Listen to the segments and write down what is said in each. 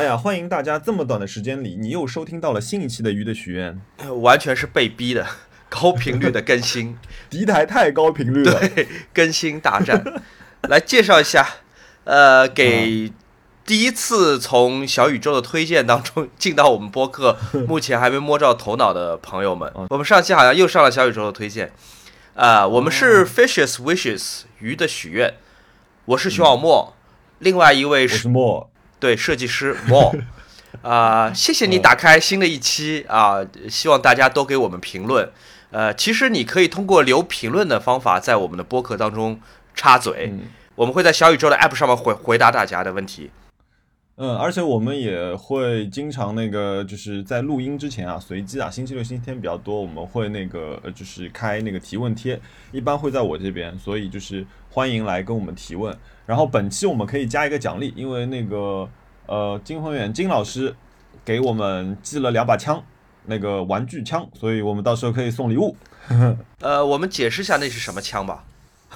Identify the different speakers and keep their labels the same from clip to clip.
Speaker 1: 哎呀，欢迎大家这么短的时间里，你又收听到了新一期的《鱼的许愿》，
Speaker 2: 完全是被逼的，高频率的更新，
Speaker 1: 敌台太高频率了，
Speaker 2: 对，更新大战。来介绍一下，呃，给第一次从小宇宙的推荐当中进到我们播客，目前还没摸着头脑的朋友们，我们上期好像又上了小宇宙的推荐，啊，我们是 Fishes Wishes 鱼的许愿，我是徐小沫，另外一位
Speaker 1: 是莫，
Speaker 2: 对，设计师莫，啊，谢谢你打开新的一期啊，希望大家都给我们评论，呃，其实你可以通过留评论的方法在我们的播客当中。插嘴，我们会在小宇宙的 App 上面回回答大家的问题。
Speaker 1: 嗯，而且我们也会经常那个，就是在录音之前啊，随机啊，星期六、星期天比较多，我们会那个就是开那个提问贴，一般会在我这边，所以就是欢迎来跟我们提问。然后本期我们可以加一个奖励，因为那个呃金宏远金老师给我们寄了两把枪，那个玩具枪，所以我们到时候可以送礼物。
Speaker 2: 呃，我们解释一下那是什么枪吧。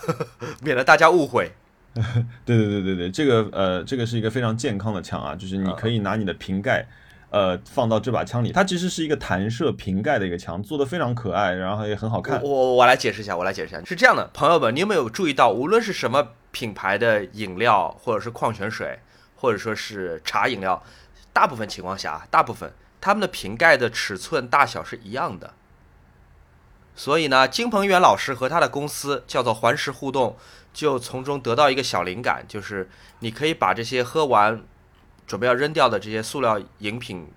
Speaker 2: 免得大家误会。
Speaker 1: 对对对对对，这个呃，这个是一个非常健康的枪啊，就是你可以拿你的瓶盖，呃，放到这把枪里。它其实是一个弹射瓶盖的一个枪，做的非常可爱，然后也很好看。
Speaker 2: 我我来解释一下，我来解释一下，是这样的，朋友们，你有没有注意到，无论是什么品牌的饮料，或者是矿泉水，或者说是茶饮料，大部分情况下，大部分他们的瓶盖的尺寸大小是一样的。所以呢，金鹏远老师和他的公司叫做环石互动，就从中得到一个小灵感，就是你可以把这些喝完准备要扔掉的这些塑料饮品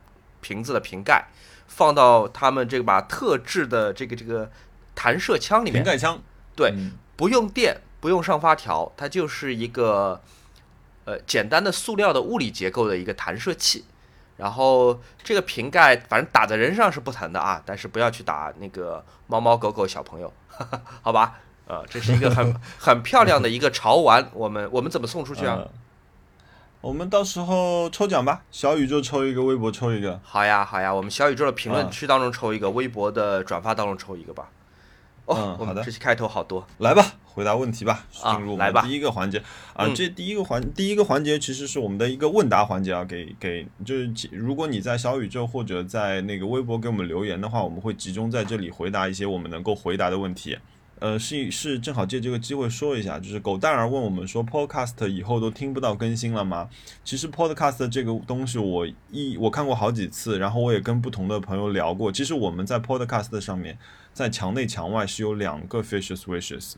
Speaker 2: 瓶子的瓶盖，放到他们这把特制的这个这个弹射枪里面。
Speaker 1: 瓶盖枪。
Speaker 2: 对，不用电，不用上发条，它就是一个呃简单的塑料的物理结构的一个弹射器。然后这个瓶盖，反正打在人上是不疼的啊，但是不要去打那个猫猫狗狗小朋友，好吧？呃，这是一个很很漂亮的一个潮玩，我们我们怎么送出去啊？
Speaker 1: 我们到时候抽奖吧，小宇宙抽一个，微博抽一个。
Speaker 2: 好呀好呀，我们小宇宙的评论区当中抽一个，微博的转发当中抽一个吧。
Speaker 1: 哦，好的，
Speaker 2: 这期开头好多，
Speaker 1: 来吧，回答问题吧，进入
Speaker 2: 我们
Speaker 1: 第一个环节啊，这第一个环第一个环节其实是我们的一个问答环节啊，给给就是如果你在小宇宙或者在那个微博给我们留言的话，我们会集中在这里回答一些我们能够回答的问题。呃，是是，正好借这个机会说一下，就是狗蛋儿问我们说，Podcast 以后都听不到更新了吗？其实 Podcast 这个东西，我一我看过好几次，然后我也跟不同的朋友聊过。其实我们在 Podcast 上面，在墙内墙外是有两个 Fishes Wishes，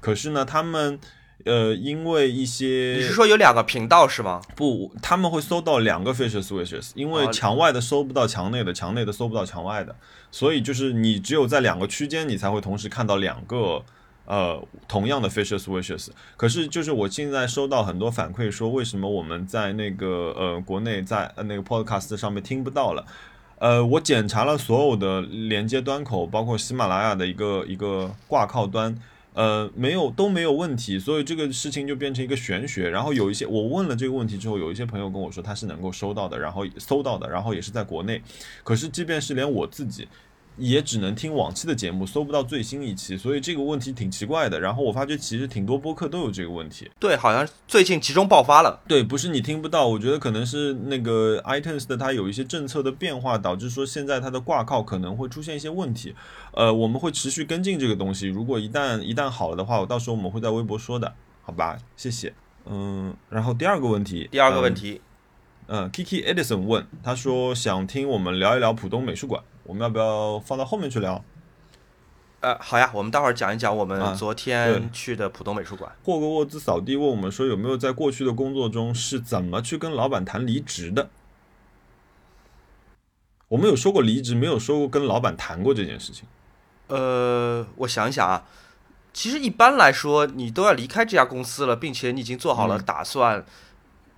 Speaker 1: 可是呢，他们。呃，因为一些
Speaker 2: 你是说有两个频道是吗？
Speaker 1: 不，他们会搜到两个 Fisher Switches，因为墙外的搜不到墙内的，墙内的搜不到墙外的，所以就是你只有在两个区间，你才会同时看到两个呃同样的 Fisher Switches。可是就是我现在收到很多反馈说，为什么我们在那个呃国内在那个 podcast 上面听不到了？呃，我检查了所有的连接端口，包括喜马拉雅的一个一个挂靠端。呃，没有都没有问题，所以这个事情就变成一个玄学。然后有一些我问了这个问题之后，有一些朋友跟我说他是能够收到的，然后搜到的，然后也是在国内。可是即便是连我自己。也只能听往期的节目，搜不到最新一期，所以这个问题挺奇怪的。然后我发觉其实挺多播客都有这个问题。
Speaker 2: 对，好像最近集中爆发了。
Speaker 1: 对，不是你听不到，我觉得可能是那个 iTunes 的它有一些政策的变化，导致说现在它的挂靠可能会出现一些问题。呃，我们会持续跟进这个东西。如果一旦一旦好了的话，我到时候我们会在微博说的，好吧？谢谢。嗯，然后第二个问题，
Speaker 2: 第二个问题，
Speaker 1: 嗯，Kiki Edison 问，他说想听我们聊一聊浦东美术馆。我们要不要放到后面去聊？
Speaker 2: 呃，好呀，我们待会儿讲一讲我们昨天去的浦东美术馆。
Speaker 1: 霍格沃兹扫地问我们说，有没有在过去的工作中是怎么去跟老板谈离职的？我们有说过离职，没有说过跟老板谈过这件事情。
Speaker 2: 呃，我想一想啊，其实一般来说，你都要离开这家公司了，并且你已经做好了打算。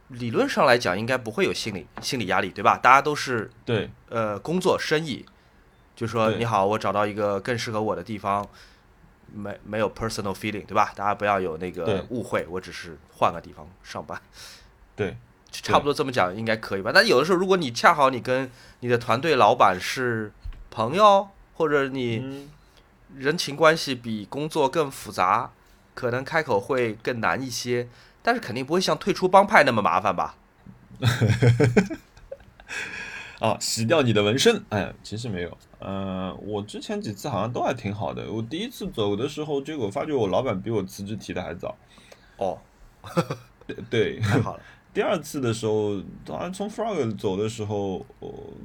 Speaker 2: 理论上来讲，应该不会有心理心理压力，对吧？大家都是
Speaker 1: 对
Speaker 2: 呃工作生意，就说你好，我找到一个更适合我的地方，没没有 personal feeling，对吧？大家不要有那个误会，我只是换个地方上班，
Speaker 1: 对，
Speaker 2: 差不多这么讲应该可以吧？但有的时候，如果你恰好你跟你的团队老板是朋友，或者你人情关系比工作更复杂，可能开口会更难一些。但是肯定不会像退出帮派那么麻烦吧？
Speaker 1: 啊，洗掉你的纹身。哎，其实没有。呃，我之前几次好像都还挺好的。我第一次走的时候，结果发觉我老板比我辞职提的还早。
Speaker 2: 哦，
Speaker 1: 对对，
Speaker 2: 太好了。
Speaker 1: 第二次的时候，当然从 Frog 走的时候，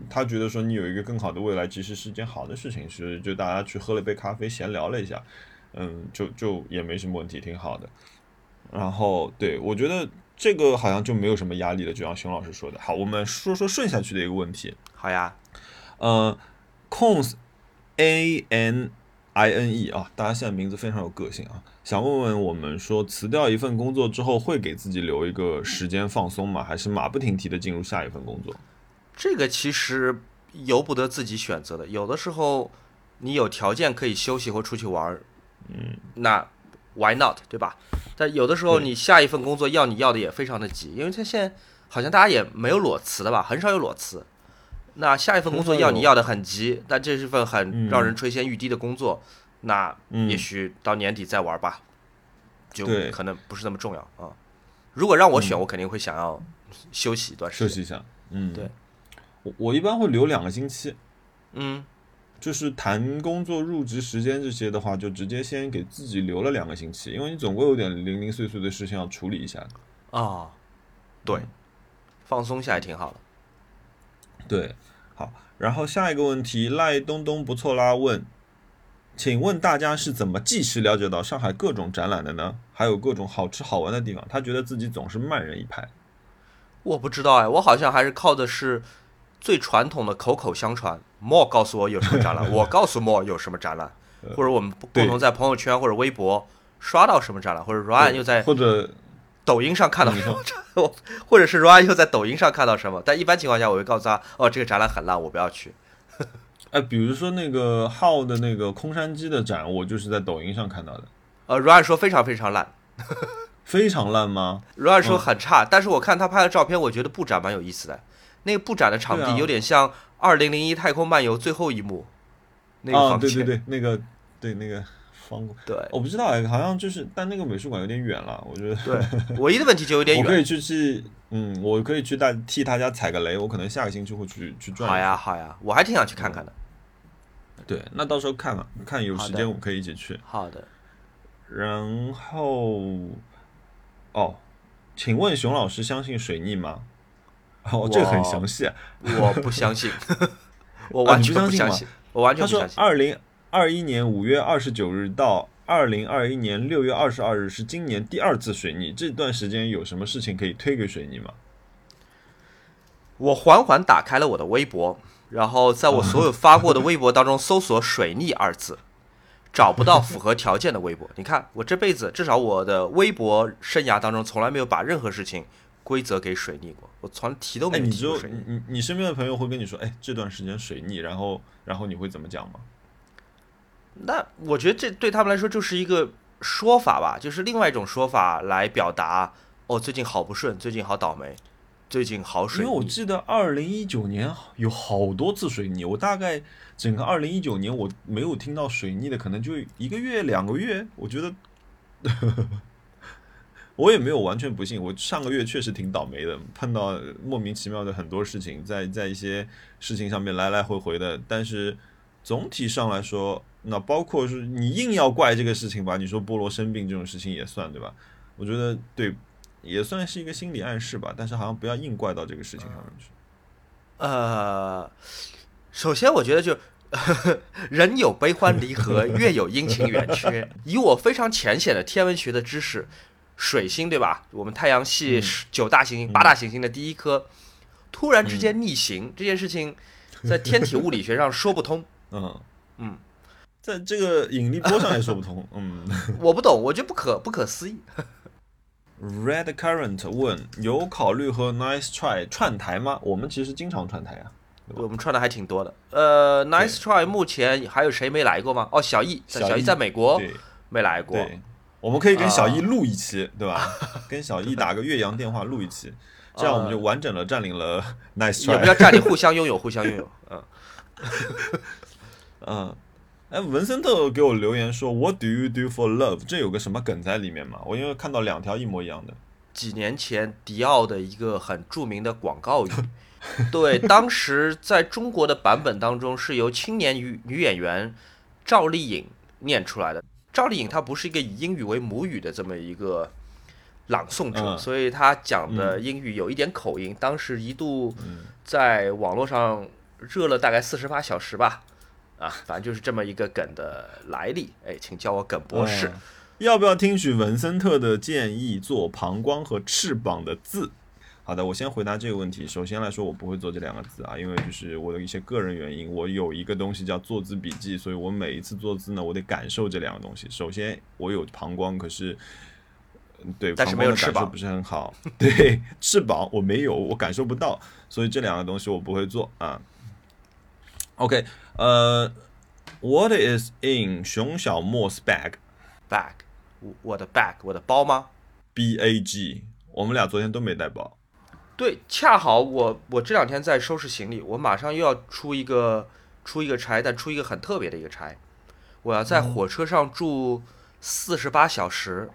Speaker 1: 他觉得说你有一个更好的未来，其实是件好的事情，是就大家去喝了杯咖啡，闲聊了一下，嗯，就就也没什么问题，挺好的。然后，对我觉得这个好像就没有什么压力了，就像熊老师说的。好，我们说说顺下去的一个问题。
Speaker 2: 好呀，
Speaker 1: 呃，Cons A N I N E 啊，大家现在名字非常有个性啊。想问问我们说，辞掉一份工作之后，会给自己留一个时间放松吗？还是马不停蹄的进入下一份工作？
Speaker 2: 这个其实由不得自己选择的。有的时候你有条件可以休息或出去玩儿，
Speaker 1: 嗯，
Speaker 2: 那 why not 对吧？但有的时候你下一份工作要你要的也非常的急，因为他现在好像大家也没有裸辞的吧，很少有裸辞。那下一份工作要你要的很急，但这是份很让人垂涎欲滴的工作。那也许到年底再玩吧，就可能不是那么重要啊。如果让我选，我肯定会想要休息一段时
Speaker 1: 间，休息一下。嗯，
Speaker 2: 对，
Speaker 1: 我我一般会留两个星期。
Speaker 2: 嗯，
Speaker 1: 就是谈工作入职时间这些的话，就直接先给自己留了两个星期，因为你总归有点零零碎碎的事情要处理一下。
Speaker 2: 啊，对，放松下也挺好的。
Speaker 1: 对，好，然后下一个问题，赖东东不错啦，问。请问大家是怎么即时了解到上海各种展览的呢？还有各种好吃好玩的地方？他觉得自己总是慢人一拍。
Speaker 2: 我不知道哎，我好像还是靠的是最传统的口口相传。莫告诉我有什么展览，我告诉莫有什么展览，或者我们共同在朋友圈或者微博刷到什么展览，或者 Ryan 又在
Speaker 1: 或者
Speaker 2: 抖音上看到什么，或者是 Ryan 又在抖音上看到什么。但一般情况下，我会告诉他，哦，这个展览很烂，我不要去。
Speaker 1: 哎，比如说那个浩的那个空山鸡的展，我就是在抖音上看到的。
Speaker 2: 呃，Ryan 说非常非常烂，
Speaker 1: 非常烂吗？
Speaker 2: Ryan 说很差，但是我看他拍的照片，我觉得布展蛮有意思的。那个布展的场地有点像《二零零一太空漫游》最后一幕那个房
Speaker 1: 间。对对对，那个对那个方
Speaker 2: 对，
Speaker 1: 我不知道哎，好像就是，但那个美术馆有点远了，我觉得。
Speaker 2: 对，唯一的问题就有点远。
Speaker 1: 我可以去去，嗯，我可以去大替大家踩个雷，我可能下个星期会去去转。
Speaker 2: 好呀好呀，我还挺想去看看的。
Speaker 1: 对，那到时候看看，看有时间我们可以一起去。
Speaker 2: 好的。
Speaker 1: 然后，哦，请问熊老师相信水逆吗？哦，这个很详细。
Speaker 2: 我不相 信，我完全不相信。我完全不相信。
Speaker 1: 二零二一年五月二十九日到二零二一年六月二十二日是今年第二次水逆，这段时间有什么事情可以推给水逆吗？
Speaker 2: 我缓缓打开了我的微博。然后在我所有发过的微博当中搜索“水逆”二字，找不到符合条件的微博。你看，我这辈子至少我的微博生涯当中从来没有把任何事情规则给水逆过，我从来提都没提过水逆。
Speaker 1: 你你身边的朋友会跟你说：“哎，这段时间水逆。”然后然后你会怎么讲吗？
Speaker 2: 那我觉得这对他们来说就是一个说法吧，就是另外一种说法来表达：哦，最近好不顺，最近好倒霉。最近好水，
Speaker 1: 因为我记得二零一九年有好多次水逆，我大概整个二零一九年我没有听到水逆的，可能就一个月两个月。我觉得 我也没有完全不信，我上个月确实挺倒霉的，碰到莫名其妙的很多事情，在在一些事情上面来来回回的。但是总体上来说，那包括是你硬要怪这个事情吧，你说菠萝生病这种事情也算对吧？我觉得对。也算是一个心理暗示吧，但是好像不要硬怪到这个事情上面去。
Speaker 2: 呃，首先我觉得就 人有悲欢离合，月有阴晴圆缺。以我非常浅显的天文学的知识，水星对吧？我们太阳系九大行星、八大行星的第一颗，突然之间逆行，这件事情在天体物理学上说不通。
Speaker 1: 嗯
Speaker 2: 嗯，
Speaker 1: 在这个引力波上也说不通。嗯，
Speaker 2: 我不懂，我觉得不可不可思议。
Speaker 1: Red Current 问：有考虑和 Nice Try 串台吗？我们其实经常串台啊，
Speaker 2: 我们串的还挺多的。呃，Nice Try 目前还有谁没来过吗？哦，小易，小易在美国没来过。
Speaker 1: 对，我们可以跟小易录一期，对吧？跟小易打个岳阳电话录一期，这样我们就完整的占领了 Nice Try。
Speaker 2: 也不要占领，互相拥有，互相拥有。嗯，
Speaker 1: 嗯。哎，文森特给我留言说，What do you do for love？这有个什么梗在里面吗？我因为看到两条一模一样的。
Speaker 2: 几年前迪奥的一个很著名的广告语。对，当时在中国的版本当中是由青年女女演员赵丽颖念出来的。赵丽颖她不是一个以英语为母语的这么一个朗诵者，所以她讲的英语有一点口音。当时一度在网络上热了大概四十八小时吧。啊，反正就是这么一个梗的来历。哎，请叫我耿博士。
Speaker 1: 要不要听取文森特的建议做膀胱和翅膀的字？好的，我先回答这个问题。首先来说，我不会做这两个字啊，因为就是我的一些个人原因。我有一个东西叫做字笔记，所以我每一次坐姿呢，我得感受这两个东西。首先，我有膀胱，可是对，
Speaker 2: 但是没有翅膀，
Speaker 1: 不是很好。对，翅膀我没有，我感受不到，所以这两个东西我不会做啊。OK。呃，What is in 熊小莫 's bag？bag，
Speaker 2: 我的 bag，我的包吗
Speaker 1: ？B A G，我们俩昨天都没带包。
Speaker 2: 对，恰好我我这两天在收拾行李，我马上又要出一个出一个差，但出一个很特别的一个差，我要在火车上住四十八小时，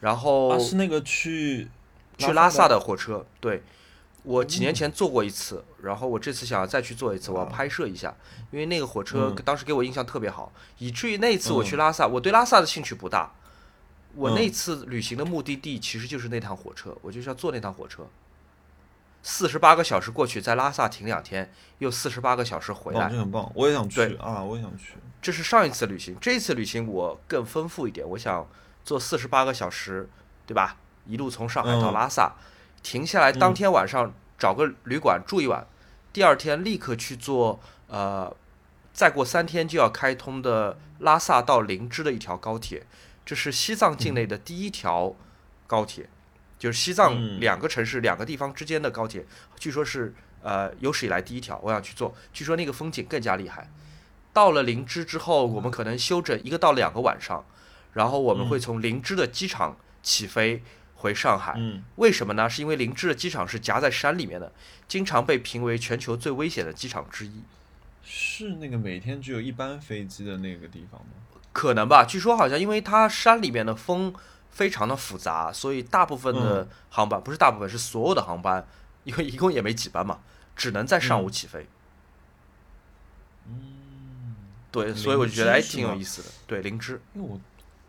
Speaker 2: 然后
Speaker 1: 是那个去
Speaker 2: 去拉萨的火车，对。我几年前坐过一次，然后我这次想要再去坐一次，我要拍摄一下，因为那个火车当时给我印象特别好，以至于那一次我去拉萨，我对拉萨的兴趣不大，我那次旅行的目的地其实就是那趟火车，我就是要坐那趟火车，四十八个小时过去，在拉萨停两天，又四十八个小时回来，
Speaker 1: 这很棒，我也想。去啊，我也想去。
Speaker 2: 这是上一次旅行，这次旅行我更丰富一点，我想坐四十八个小时，对吧？一路从上海到拉萨。停下来，当天晚上找个旅馆住一晚，第二天立刻去坐呃，再过三天就要开通的拉萨到林芝的一条高铁，这是西藏境内的第一条高铁，就是西藏两个城市两个地方之间的高铁，据说是呃有史以来第一条，我想去坐，据说那个风景更加厉害。到了林芝之后，我们可能休整一个到两个晚上，然后我们会从林芝的机场起飞。回上海，为什么呢？是因为林芝的机场是夹在山里面的，经常被评为全球最危险的机场之一。
Speaker 1: 是那个每天只有一班飞机的那个地方吗？
Speaker 2: 可能吧。据说好像因为它山里面的风非常的复杂，所以大部分的航班不是大部分，是所有的航班，因为一共也没几班嘛，只能在上午起飞。
Speaker 1: 嗯，
Speaker 2: 对，所以我就觉得还挺有意思的。对，灵芝，
Speaker 1: 因为我。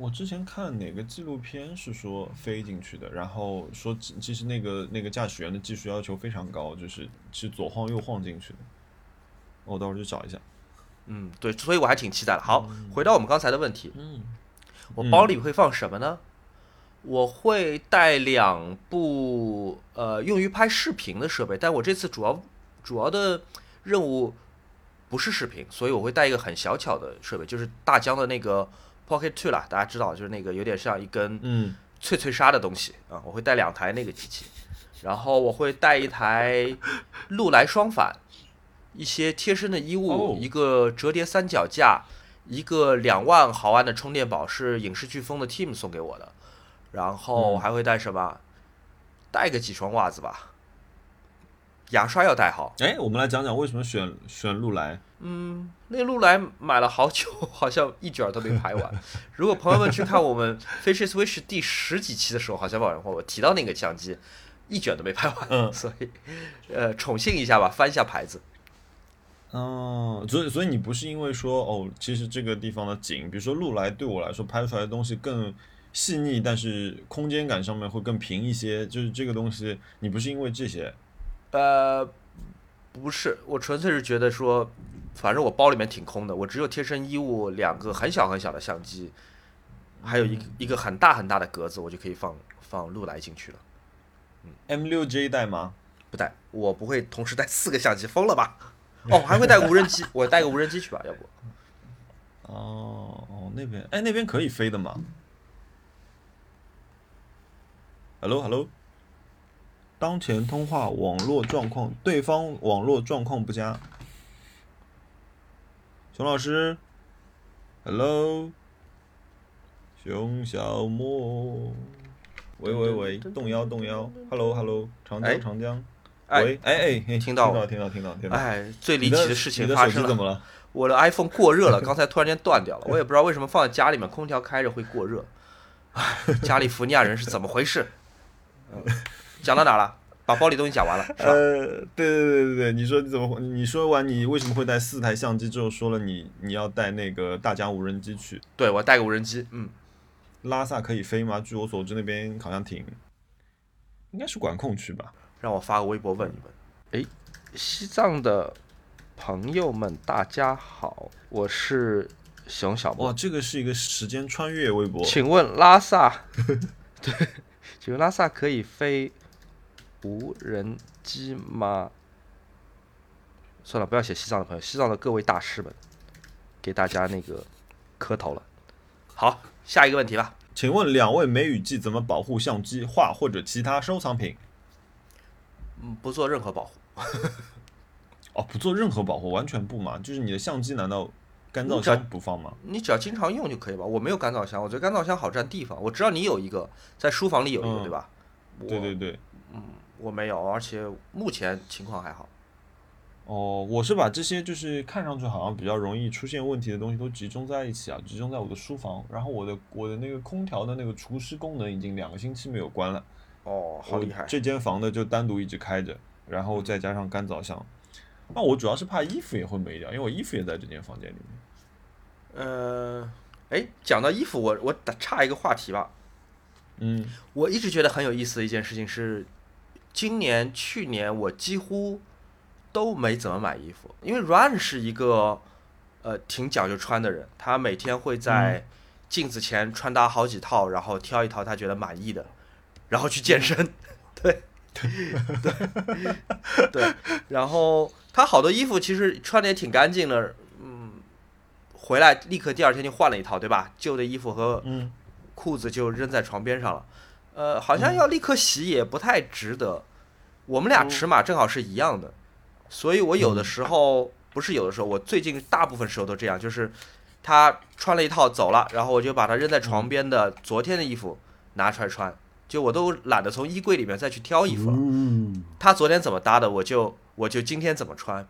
Speaker 1: 我之前看哪个纪录片是说飞进去的，然后说其实那个那个驾驶员的技术要求非常高，就是是左晃右晃进去的。我到时候去找一下。
Speaker 2: 嗯，对，所以我还挺期待的。好，回到我们刚才的问题。嗯，我包里会放什么呢？我会带两部呃用于拍视频的设备，但我这次主要主要的任务不是视频，所以我会带一个很小巧的设备，就是大疆的那个。Pocket Two 啦，大家知道，就是那个有点像一根
Speaker 1: 嗯
Speaker 2: 脆脆鲨的东西啊。我会带两台那个机器，然后我会带一台禄来双反，一些贴身的衣物，一个折叠三脚架，一个两万毫安的充电宝，是影视飓风的 Team 送给我的。然后还会带什么？带个几双袜子吧。牙刷要带好。
Speaker 1: 哎，我们来讲讲为什么选选禄来。
Speaker 2: 嗯，那路来买了好久，好像一卷都没拍完。如果朋友们去看我们 Fishes Wish 第十几期的时候，好像网上我提到那个相机，一卷都没拍完。
Speaker 1: 嗯，
Speaker 2: 所以，呃，宠幸一下吧，翻一下牌子。
Speaker 1: 哦，所以所以你不是因为说哦，其实这个地方的景，比如说路来对我来说拍出来的东西更细腻，但是空间感上面会更平一些，就是这个东西，你不是因为这些？
Speaker 2: 呃，不是，我纯粹是觉得说。反正我包里面挺空的，我只有贴身衣物、两个很小很小的相机，还有一一个很大很大的格子，我就可以放放录来进去了。
Speaker 1: 嗯，M 六 J 带吗？
Speaker 2: 不带，我不会同时带四个相机，疯了吧？哦，还会带无人机，我带个无人机去吧，要不？
Speaker 1: 哦哦，那边哎，那边可以飞的吗？Hello Hello，当前通话网络状况，对方网络状况不佳。熊老师，Hello，熊小莫，喂喂喂，动摇动摇，Hello Hello，长江长江，喂，哎哎，听
Speaker 2: 到
Speaker 1: 听到听到听到听到，
Speaker 2: 哎，最离奇的事情发生
Speaker 1: 了，怎么了？
Speaker 2: 我的 iPhone 过热了，刚才突然间断掉了，我也不知道为什么放在家里面，空调开着会过热，哎，加利福尼亚人是怎么回事？讲到哪了？把包里东西讲完了。
Speaker 1: 呃，对对对对对，你说你怎么？你说完你为什么会带四台相机之后，说了你你要带那个大疆无人机去？
Speaker 2: 对，我带个无人机。嗯，
Speaker 1: 拉萨可以飞吗？据我所知，那边好像挺，应该是管控区吧？
Speaker 2: 让我发个微博问一问。哎，西藏的朋友们，大家好，我是熊小莫。
Speaker 1: 哇，这个是一个时间穿越微博。
Speaker 2: 请问拉萨？对，请问拉萨可以飞？无人机吗？算了，不要写西藏的朋友，西藏的各位大师们，给大家那个磕头了。好，下一个问题吧。
Speaker 1: 请问两位梅雨季怎么保护相机、画或者其他收藏品？
Speaker 2: 嗯，不做任何保护。
Speaker 1: 哦，不做任何保护，完全不嘛？就是你的相机难道干燥箱不放吗？
Speaker 2: 你只要经常用就可以吧？我没有干燥箱，我觉得干燥箱好占地方。我知道你有一个，在书房里有一个，对吧？
Speaker 1: 对对对。
Speaker 2: 嗯。我没有，而且目前情况还好。
Speaker 1: 哦，我是把这些就是看上去好像比较容易出现问题的东西都集中在一起啊，集中在我的书房。然后我的我的那个空调的那个除湿功能已经两个星期没有关了。
Speaker 2: 哦，好厉害！
Speaker 1: 这间房的就单独一直开着，然后再加上干燥箱。那我主要是怕衣服也会没掉，因为我衣服也在这间房间里
Speaker 2: 面。呃，哎，讲到衣服，我我打岔一个话题吧。
Speaker 1: 嗯，
Speaker 2: 我一直觉得很有意思的一件事情是。今年、去年我几乎都没怎么买衣服，因为 Run 是一个呃挺讲究穿的人，他每天会在镜子前穿搭好几套，然后挑一套他觉得满意的，然后去健身。对，对，对，然后他好多衣服其实穿的也挺干净的，嗯，回来立刻第二天就换了一套，对吧？旧的衣服和裤子就扔在床边上了。呃，好像要立刻洗也不太值得。我们俩尺码正好是一样的，所以我有的时候不是有的时候，我最近大部分时候都这样，就是他穿了一套走了，然后我就把他扔在床边的昨天的衣服拿出来穿，就我都懒得从衣柜里面再去挑衣服了。他昨天怎么搭的，我就我就今天怎么穿。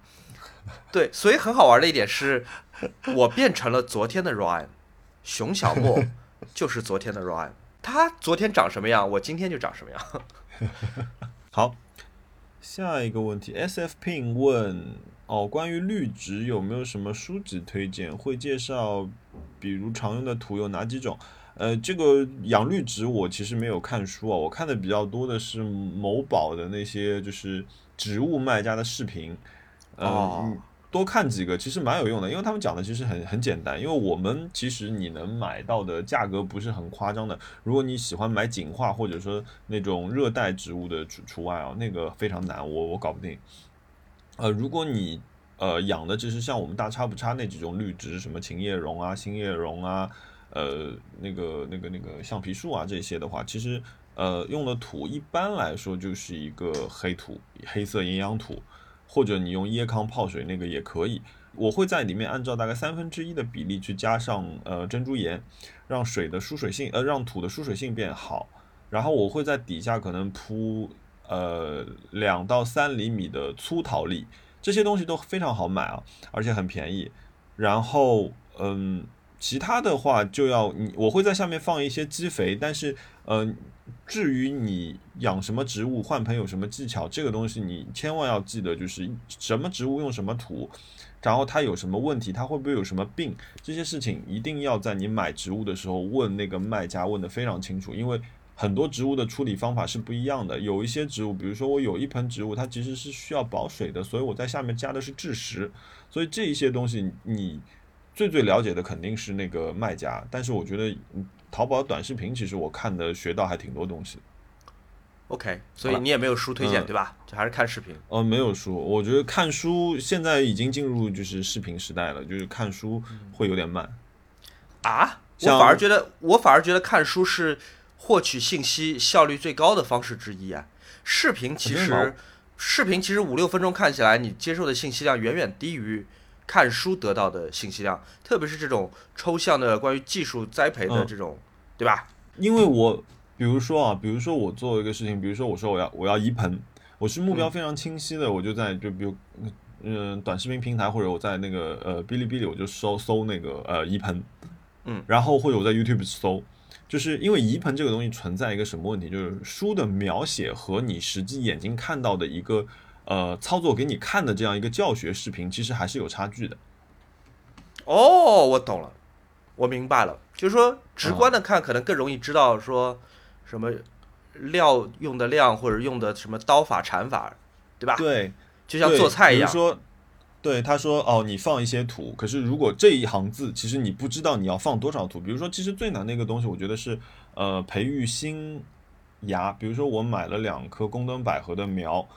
Speaker 2: 对，所以很好玩的一点是，我变成了昨天的 Ryan，熊小莫就是昨天的 Ryan。他昨天长什么样，我今天就长什么样。
Speaker 1: 好，下一个问题，S F Pin 问哦，关于绿植有没有什么书籍推荐？会介绍，比如常用的土有哪几种？呃，这个养绿植我其实没有看书啊，我看的比较多的是某宝的那些就是植物卖家的视频。
Speaker 2: 哦。
Speaker 1: 多看几个其实蛮有用的，因为他们讲的其实很很简单。因为我们其实你能买到的价格不是很夸张的。如果你喜欢买景化或者说那种热带植物的除除外啊，那个非常难，我我搞不定。呃，如果你呃养的就是像我们大差不差那几种绿植，什么琴叶榕啊、新叶榕啊，呃那个那个那个橡皮树啊这些的话，其实呃用的土一般来说就是一个黑土，黑色营养土。或者你用椰糠泡水那个也可以，我会在里面按照大概三分之一的比例去加上呃珍珠岩，让水的疏水性呃让土的疏水性变好，然后我会在底下可能铺呃两到三厘米的粗陶粒，这些东西都非常好买啊，而且很便宜。然后嗯，其他的话就要你我会在下面放一些基肥，但是嗯。至于你养什么植物换盆有什么技巧，这个东西你千万要记得，就是什么植物用什么土，然后它有什么问题，它会不会有什么病，这些事情一定要在你买植物的时候问那个卖家问的非常清楚，因为很多植物的处理方法是不一样的。有一些植物，比如说我有一盆植物，它其实是需要保水的，所以我在下面加的是蛭石，所以这一些东西你最最了解的肯定是那个卖家，但是我觉得。淘宝短视频，其实我看的学到还挺多东西。
Speaker 2: OK，所以你也没有书推荐对吧？就还是看视频。
Speaker 1: 哦，没有书，我觉得看书现在已经进入就是视频时代了，就是看书会有点慢。
Speaker 2: 啊？我反而觉得，我反而觉得看书是获取信息效率最高的方式之一啊。视频其实，视频其实五六分钟看起来，你接受的信息量远远低于。看书得到的信息量，特别是这种抽象的关于技术栽培的这种，对吧？
Speaker 1: 因为我比如说啊，比如说我做一个事情，比如说我说我要我要移盆，我是目标非常清晰的，我就在就比如嗯短视频平台或者我在那个呃哔哩哔哩我就搜搜那个呃移盆，
Speaker 2: 嗯，
Speaker 1: 然后或者我在 YouTube 搜。就是因为移盆这个东西存在一个什么问题，就是书的描写和你实际眼睛看到的一个呃操作给你看的这样一个教学视频，其实还是有差距的。
Speaker 2: 哦，我懂了，我明白了，就是说直观的看可能更容易知道说什么料用的量或者用的什么刀法铲法，对吧？
Speaker 1: 对，
Speaker 2: 就像做菜一样。
Speaker 1: 说，对他说哦，你放一些土，可是如果这一行字其实你不知道你要放多少土，比如说其实最难的一个东西，我觉得是呃培育新芽，比如说我买了两棵宫灯百合的苗。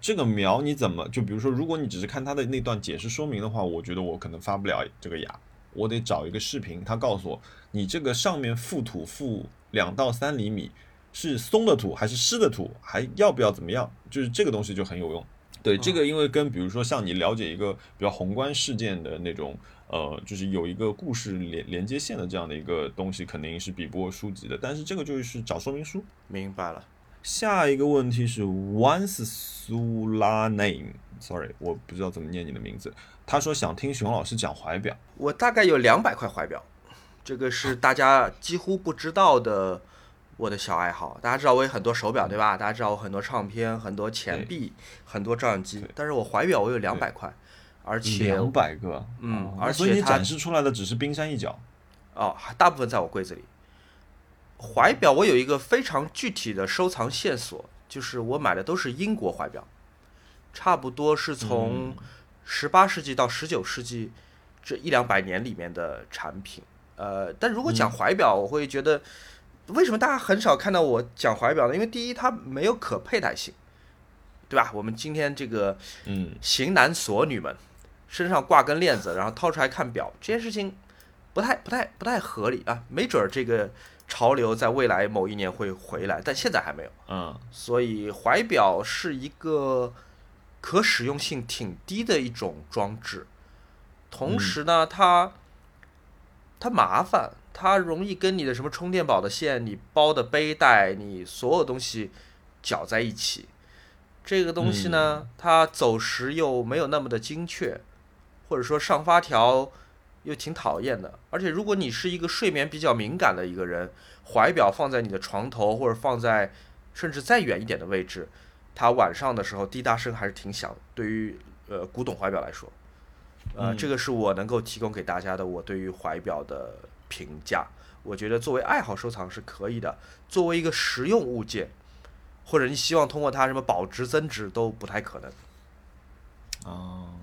Speaker 1: 这个苗你怎么就比如说，如果你只是看它的那段解释说明的话，我觉得我可能发不了这个芽，我得找一个视频，他告诉我你这个上面覆土覆两到三厘米是松的土还是湿的土，还要不要怎么样？就是这个东西就很有用。对，这个因为跟比如说像你了解一个比较宏观事件的那种，呃，就是有一个故事连连接线的这样的一个东西，肯定是比不过书籍的。但是这个就是找说明书。
Speaker 2: 明白了。
Speaker 1: 下一个问题是 Once Sula Name，Sorry，我不知道怎么念你的名字。他说想听熊老师讲怀表。
Speaker 2: 我大概有两百块怀表，这个是大家几乎不知道的我的小爱好。大家知道我有很多手表，对吧？大家知道我很多唱片、很多钱币、很多照相机。但是我怀表我有两百块，而且
Speaker 1: 两百个，
Speaker 2: 嗯，而且
Speaker 1: 所以你展示出来的只是冰山一角。
Speaker 2: 哦，大部分在我柜子里。怀表我有一个非常具体的收藏线索，就是我买的都是英国怀表，差不多是从十八世纪到十九世纪这一两百年里面的产品。呃，但如果讲怀表，我会觉得为什么大家很少看到我讲怀表呢？因为第一，它没有可佩戴性，对吧？我们今天这个
Speaker 1: 嗯，
Speaker 2: 型男索女们身上挂根链子，然后掏出来看表，这件事情不太不太不太合理啊，没准儿这个。潮流在未来某一年会回来，但现在还没有。
Speaker 1: 嗯，
Speaker 2: 所以怀表是一个可使用性挺低的一种装置，同时呢，它它麻烦，它容易跟你的什么充电宝的线、你包的背带、你所有东西搅在一起。这个东西呢，它走时又没有那么的精确，或者说上发条。又挺讨厌的，而且如果你是一个睡眠比较敏感的一个人，怀表放在你的床头或者放在甚至再远一点的位置，它晚上的时候滴答声还是挺响。对于呃古董怀表来说，呃，这个是我能够提供给大家的我对于怀表的评价。我觉得作为爱好收藏是可以的，作为一个实用物件，或者你希望通过它什么保值增值都不太可能。
Speaker 1: 哦，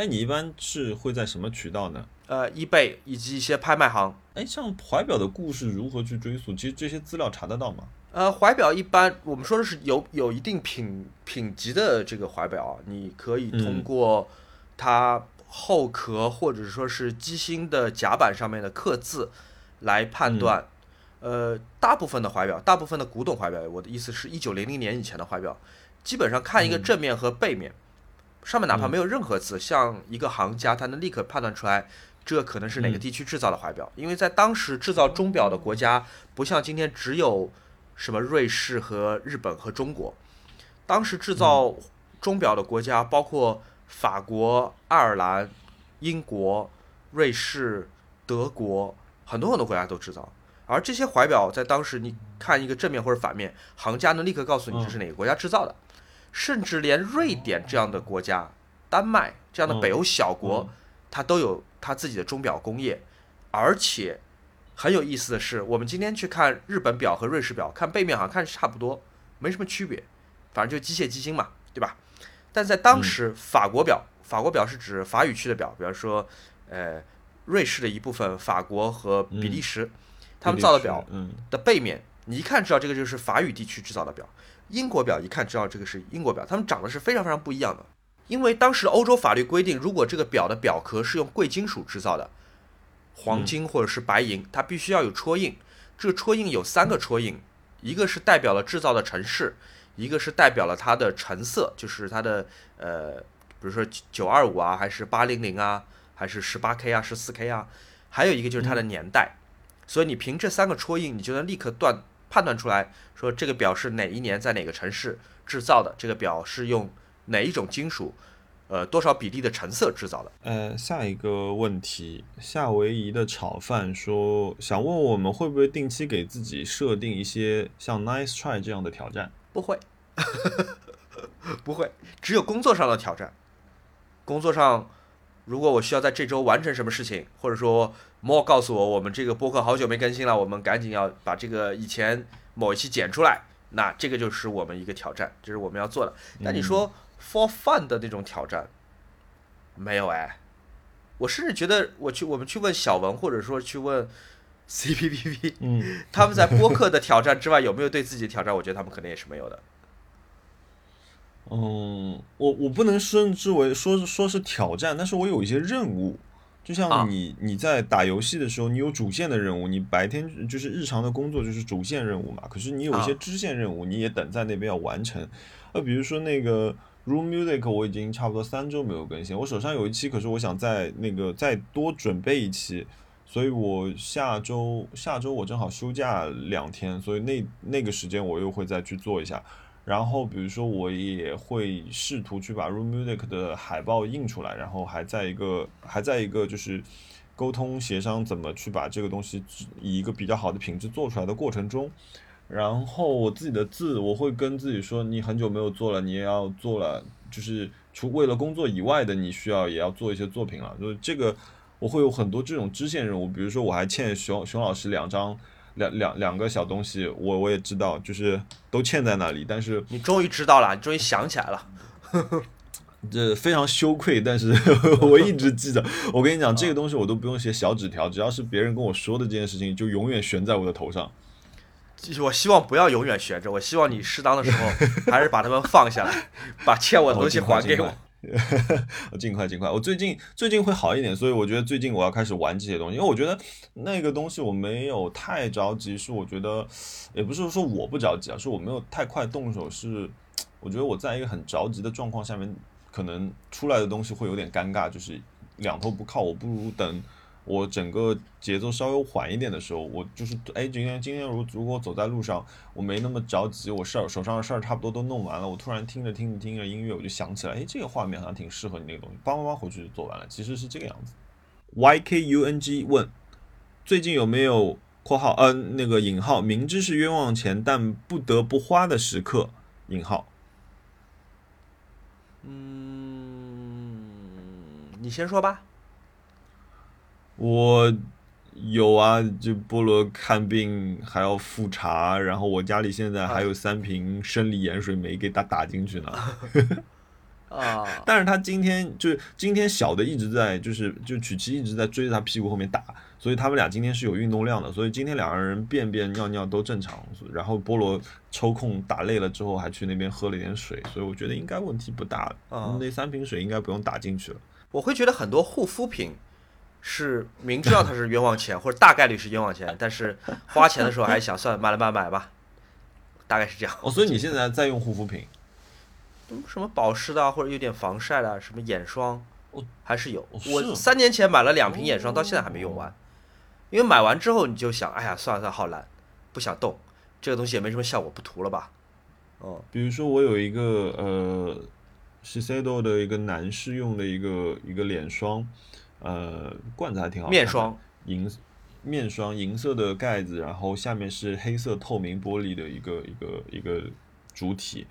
Speaker 1: 那你一般是会在什么渠道呢？
Speaker 2: 呃，eBay 以及一些拍卖行。
Speaker 1: 哎，像怀表的故事如何去追溯？其实这些资料查得到吗？
Speaker 2: 呃，怀表一般我们说的是有有一定品品级的这个怀表，你可以通过它后壳或者说是机芯的甲板上面的刻字来判断。呃，大部分的怀表，大部分的古董怀表，我的意思是一九零零年以前的怀表，基本上看一个正面和背面，上面哪怕没有任何字，像一个行家，他能立刻判断出来。这可能是哪个地区制造的怀表？因为在当时制造钟表的国家不像今天只有什么瑞士和日本和中国，当时制造钟表的国家包括法国、爱尔兰、英国、瑞士、德国，很多很多国家都制造。而这些怀表在当时，你看一个正面或者反面，行家能立刻告诉你这是哪个国家制造的，甚至连瑞典这样的国家、丹麦这样的北欧小国，它都有。它自己的钟表工业，而且很有意思的是，我们今天去看日本表和瑞士表，看背面好像看差不多，没什么区别，反正就机械机芯嘛，对吧？但在当时，法国表，法国表是指法语区的表，比方说，呃，瑞士的一部分，法国和比利时，他们造的表的背面，你一看知道这个就是法语地区制造的表，英国表一看知道这个是英国表，它们长得是非常非常不一样的。因为当时欧洲法律规定，如果这个表的表壳是用贵金属制造的，黄金或者是白银，它必须要有戳印。这个戳印有三个戳印，一个是代表了制造的城市，一个是代表了它的成色，就是它的呃，比如说九二五啊，还是八零零啊，还是十八 K 啊，十四 K 啊，还有一个就是它的年代。所以你凭这三个戳印，你就能立刻断判断出来，说这个表是哪一年在哪个城市制造的，这个表是用。哪一种金属呃多少比例的成色制造的。
Speaker 1: 呃，下一个问题，夏威夷的炒饭说想问我们会不会定期给自己设定一些像 Nice Try 这样的挑战？
Speaker 2: 不会，不会，只有工作上的挑战。工作上，如果我需要在这周完成什么事情，或者说 More 告诉我我们这个播客好久没更新了，我们赶紧要把这个以前某一期剪出来，那这个就是我们一个挑战，这是我们要做的。但你说 For fun 的那种挑战，没有哎。我甚至觉得，我去我们去问小文，或者说去问 CPPP，
Speaker 1: 嗯，
Speaker 2: 他们在播客的挑战之外有没有对自己的挑战？我觉得他们可能也是没有的。
Speaker 1: 嗯，我我不能称之为说说是挑战，但是我有一些任务，就像你你在打游戏的时候，你有主线的任务，你白天就是日常的工作就是主线任务嘛。可是你有一些支线任务，你也等在那边要完成。呃，比如说那个 Room Music，我已经差不多三周没有更新，我手上有一期，可是我想在那个再多准备一期，所以我下周下周我正好休假两天，所以那那个时间我又会再去做一下。然后，比如说，我也会试图去把 Room Music 的海报印出来，然后还在一个还在一个就是沟通协商怎么去把这个东西以一个比较好的品质做出来的过程中，然后我自己的字，我会跟自己说，你很久没有做了，你也要做了，就是除为了工作以外的，你需要也要做一些作品了。就是这个，我会有很多这种支线任务，比如说我还欠熊熊老师两张。两两两个小东西，我我也知道，就是都欠在那里。但是
Speaker 2: 你终于知道了，你终于想起来了，
Speaker 1: 这非常羞愧。但是 我一直记得，我跟你讲，这个东西我都不用写小纸条，只要是别人跟我说的这件事情，就永远悬在我的头上。
Speaker 2: 我希望不要永远悬着，我希望你适当的时候 还是把它们放下来，把欠我的东西还给我。
Speaker 1: 尽快尽快，我最近最近会好一点，所以我觉得最近我要开始玩这些东西，因为我觉得那个东西我没有太着急，是我觉得也不是说我不着急啊，是我没有太快动手，是我觉得我在一个很着急的状况下面，可能出来的东西会有点尴尬，就是两头不靠，我不如等。我整个节奏稍微缓一点的时候，我就是哎，今天今天如如果走在路上，我没那么着急，我事儿手上的事儿差不多都弄完了，我突然听着听着听着音乐，我就想起来，哎，这个画面好像挺适合你那个东西，梆梆梆回去就做完了，其实是这个样子。YKUNG 问，最近有没有（括号呃那个引号）明知是冤枉钱但不得不花的时刻？引号。
Speaker 2: 嗯，你先说吧。
Speaker 1: 我有啊，就菠萝看病还要复查，然后我家里现在还有三瓶生理盐水没给他打进去呢。
Speaker 2: 啊！
Speaker 1: 但是他今天就是今天小的一直在就是就曲奇一直在追着他屁股后面打，所以他们俩今天是有运动量的，所以今天两个人便便尿尿都正常。然后菠萝抽空打累了之后还去那边喝了点水，所以我觉得应该问题不大。那三瓶水应该不用打进去了。
Speaker 2: 我会觉得很多护肤品。是明知道它是冤枉钱，或者大概率是冤枉钱，但是花钱的时候还想算买了买买吧，大概是这样。
Speaker 1: 哦，所以你现在在用护肤品？
Speaker 2: 什么保湿的，或者有点防晒的，什么眼霜，还是有。我三年前买了两瓶眼霜，到现在还没用完。因为买完之后你就想，哎呀，算了算了，好懒，不想动，这个东西也没什么效果，不涂了吧。哦，
Speaker 1: 比如说我有一个呃，Shiseido 的一个男士用的一个一个脸霜。呃，罐子还挺好。
Speaker 2: 面霜，
Speaker 1: 银面霜，银色的盖子，然后下面是黑色透明玻璃的一个一个一个主体。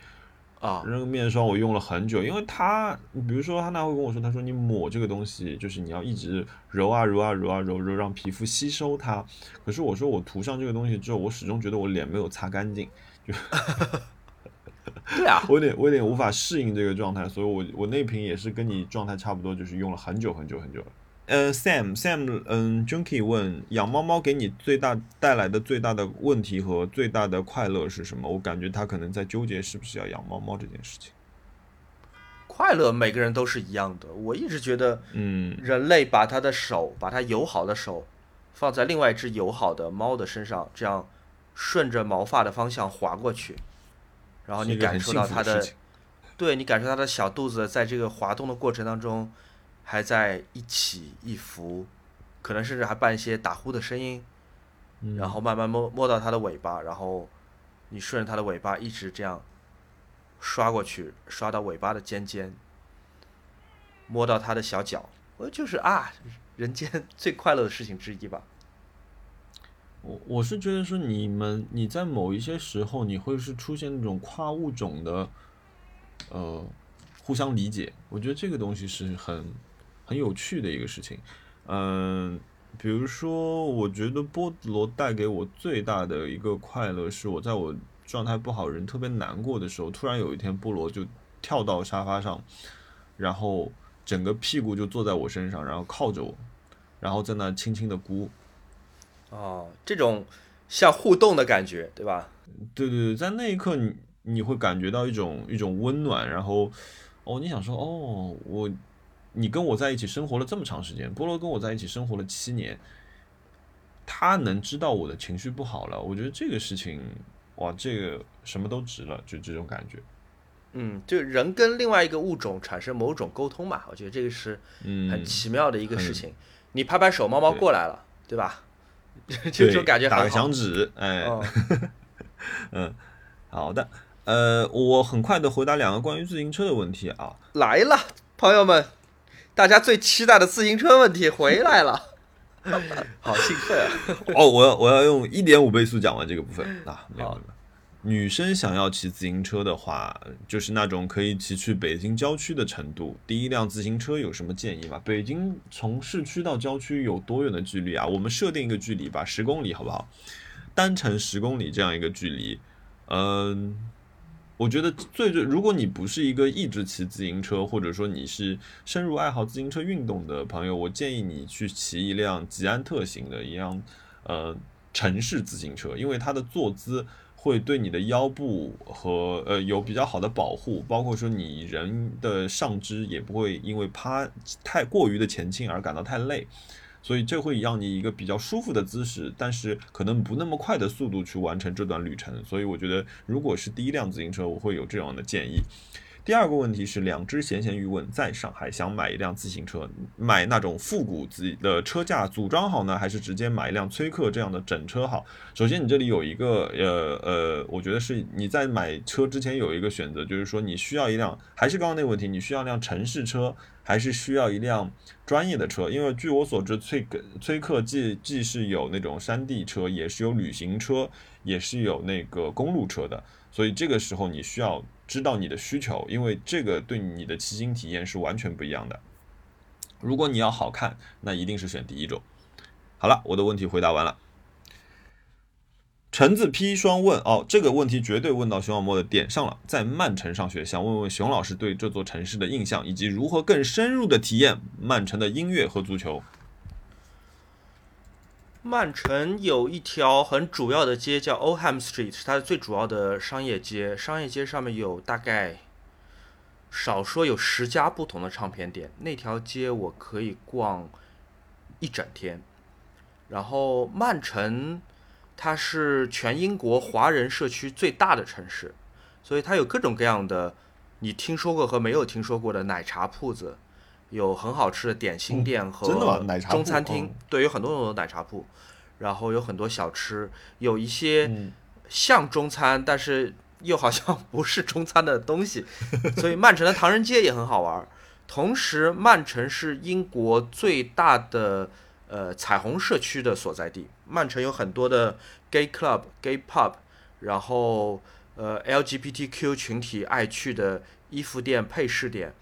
Speaker 2: 啊，
Speaker 1: 那个面霜我用了很久，因为它，比如说他那会跟我说，他说你抹这个东西，就是你要一直揉啊揉啊揉啊揉揉，让皮肤吸收它。可是我说我涂上这个东西之后，我始终觉得我脸没有擦干净，就。
Speaker 2: 对啊，
Speaker 1: 我有点我有点无法适应这个状态，所以我我那瓶也是跟你状态差不多，就是用了很久很久很久了。呃，Sam Sam，嗯，Junkie 问养猫猫给你最大带来的最大的问题和最大的快乐是什么？我感觉他可能在纠结是不是要养猫猫这件事情。
Speaker 2: 快乐每个人都是一样的，我一直觉得，
Speaker 1: 嗯，
Speaker 2: 人类把他的手，把他友好的手放在另外一只友好的猫的身上，这样顺着毛发的方向滑过去。然后你感受到它的，对你感受它的小肚子在这个滑动的过程当中，还在一起一伏，可能甚至还伴一些打呼的声音，然后慢慢摸摸到它的尾巴，然后你顺着它的尾巴一直这样刷过去，刷到尾巴的尖尖，摸到他的小脚，我就是啊，人间最快乐的事情之一吧。
Speaker 1: 我我是觉得说你们你在某一些时候你会是出现那种跨物种的，呃，互相理解，我觉得这个东西是很很有趣的一个事情。嗯，比如说，我觉得菠萝带给我最大的一个快乐是我在我状态不好、人特别难过的时候，突然有一天菠萝就跳到沙发上，然后整个屁股就坐在我身上，然后靠着我，然后在那轻轻的咕。
Speaker 2: 哦，这种像互动的感觉，对吧？
Speaker 1: 对对对，在那一刻你你会感觉到一种一种温暖，然后哦，你想说哦，我你跟我在一起生活了这么长时间，菠萝跟我在一起生活了七年，他能知道我的情绪不好了，我觉得这个事情哇，这个什么都值了，就这种感觉。
Speaker 2: 嗯，就人跟另外一个物种产生某种沟通嘛，我觉得这个是很奇妙的一个事情。你拍拍手，猫猫过来了，对吧？就这种感觉，
Speaker 1: 打个响指，哎，嗯，好的，呃，我很快的回答两个关于自行车的问题啊，
Speaker 2: 来了，朋友们，大家最期待的自行车问题回来了，好兴奋啊！
Speaker 1: 哦，我要我要用一点五倍速讲完这个部分啊，没有。女生想要骑自行车的话，就是那种可以骑去北京郊区的程度。第一辆自行车有什么建议吗？北京从市区到郊区有多远的距离啊？我们设定一个距离吧，十公里好不好？单程十公里这样一个距离，嗯，我觉得最最，如果你不是一个一直骑自行车，或者说你是深入爱好自行车运动的朋友，我建议你去骑一辆吉安特型的一辆呃城市自行车，因为它的坐姿。会对你的腰部和呃有比较好的保护，包括说你人的上肢也不会因为趴太过于的前倾而感到太累，所以这会让你一个比较舒服的姿势，但是可能不那么快的速度去完成这段旅程。所以我觉得，如果是第一辆自行车，我会有这样的建议。第二个问题是，两只闲闲鱼问，在上海想买一辆自行车，买那种复古自己的车架组装好呢，还是直接买一辆崔克这样的整车好？首先，你这里有一个呃呃，我觉得是你在买车之前有一个选择，就是说你需要一辆，还是刚刚那个问题，你需要一辆城市车，还是需要一辆专业的车？因为据我所知，崔克崔克既既是有那种山地车，也是有旅行车，也是有那个公路车的，所以这个时候你需要。知道你的需求，因为这个对你的骑行体验是完全不一样的。如果你要好看，那一定是选第一种。好了，我的问题回答完了。橙子砒霜问哦，这个问题绝对问到熊小莫的点上了。在曼城上学，想问问熊老师对这座城市的印象，以及如何更深入的体验曼城的音乐和足球。
Speaker 2: 曼城有一条很主要的街叫 Oldham Street，是它的最主要的商业街。商业街上面有大概少说有十家不同的唱片店，那条街我可以逛一整天。然后曼城它是全英国华人社区最大的城市，所以它有各种各样的你听说过和没有听说过的奶茶铺子。有很好吃的点心店和中餐厅，对，有很多很多奶茶铺，然后有很多小吃，有一些像中餐，但是又好像不是中餐的东西，所以曼城的唐人街也很好玩。同时，曼城是英国最大的呃彩虹社区的所在地，曼城有很多的 gay club、gay pub，然后呃 LGBTQ 群体爱去的衣服店、配饰店。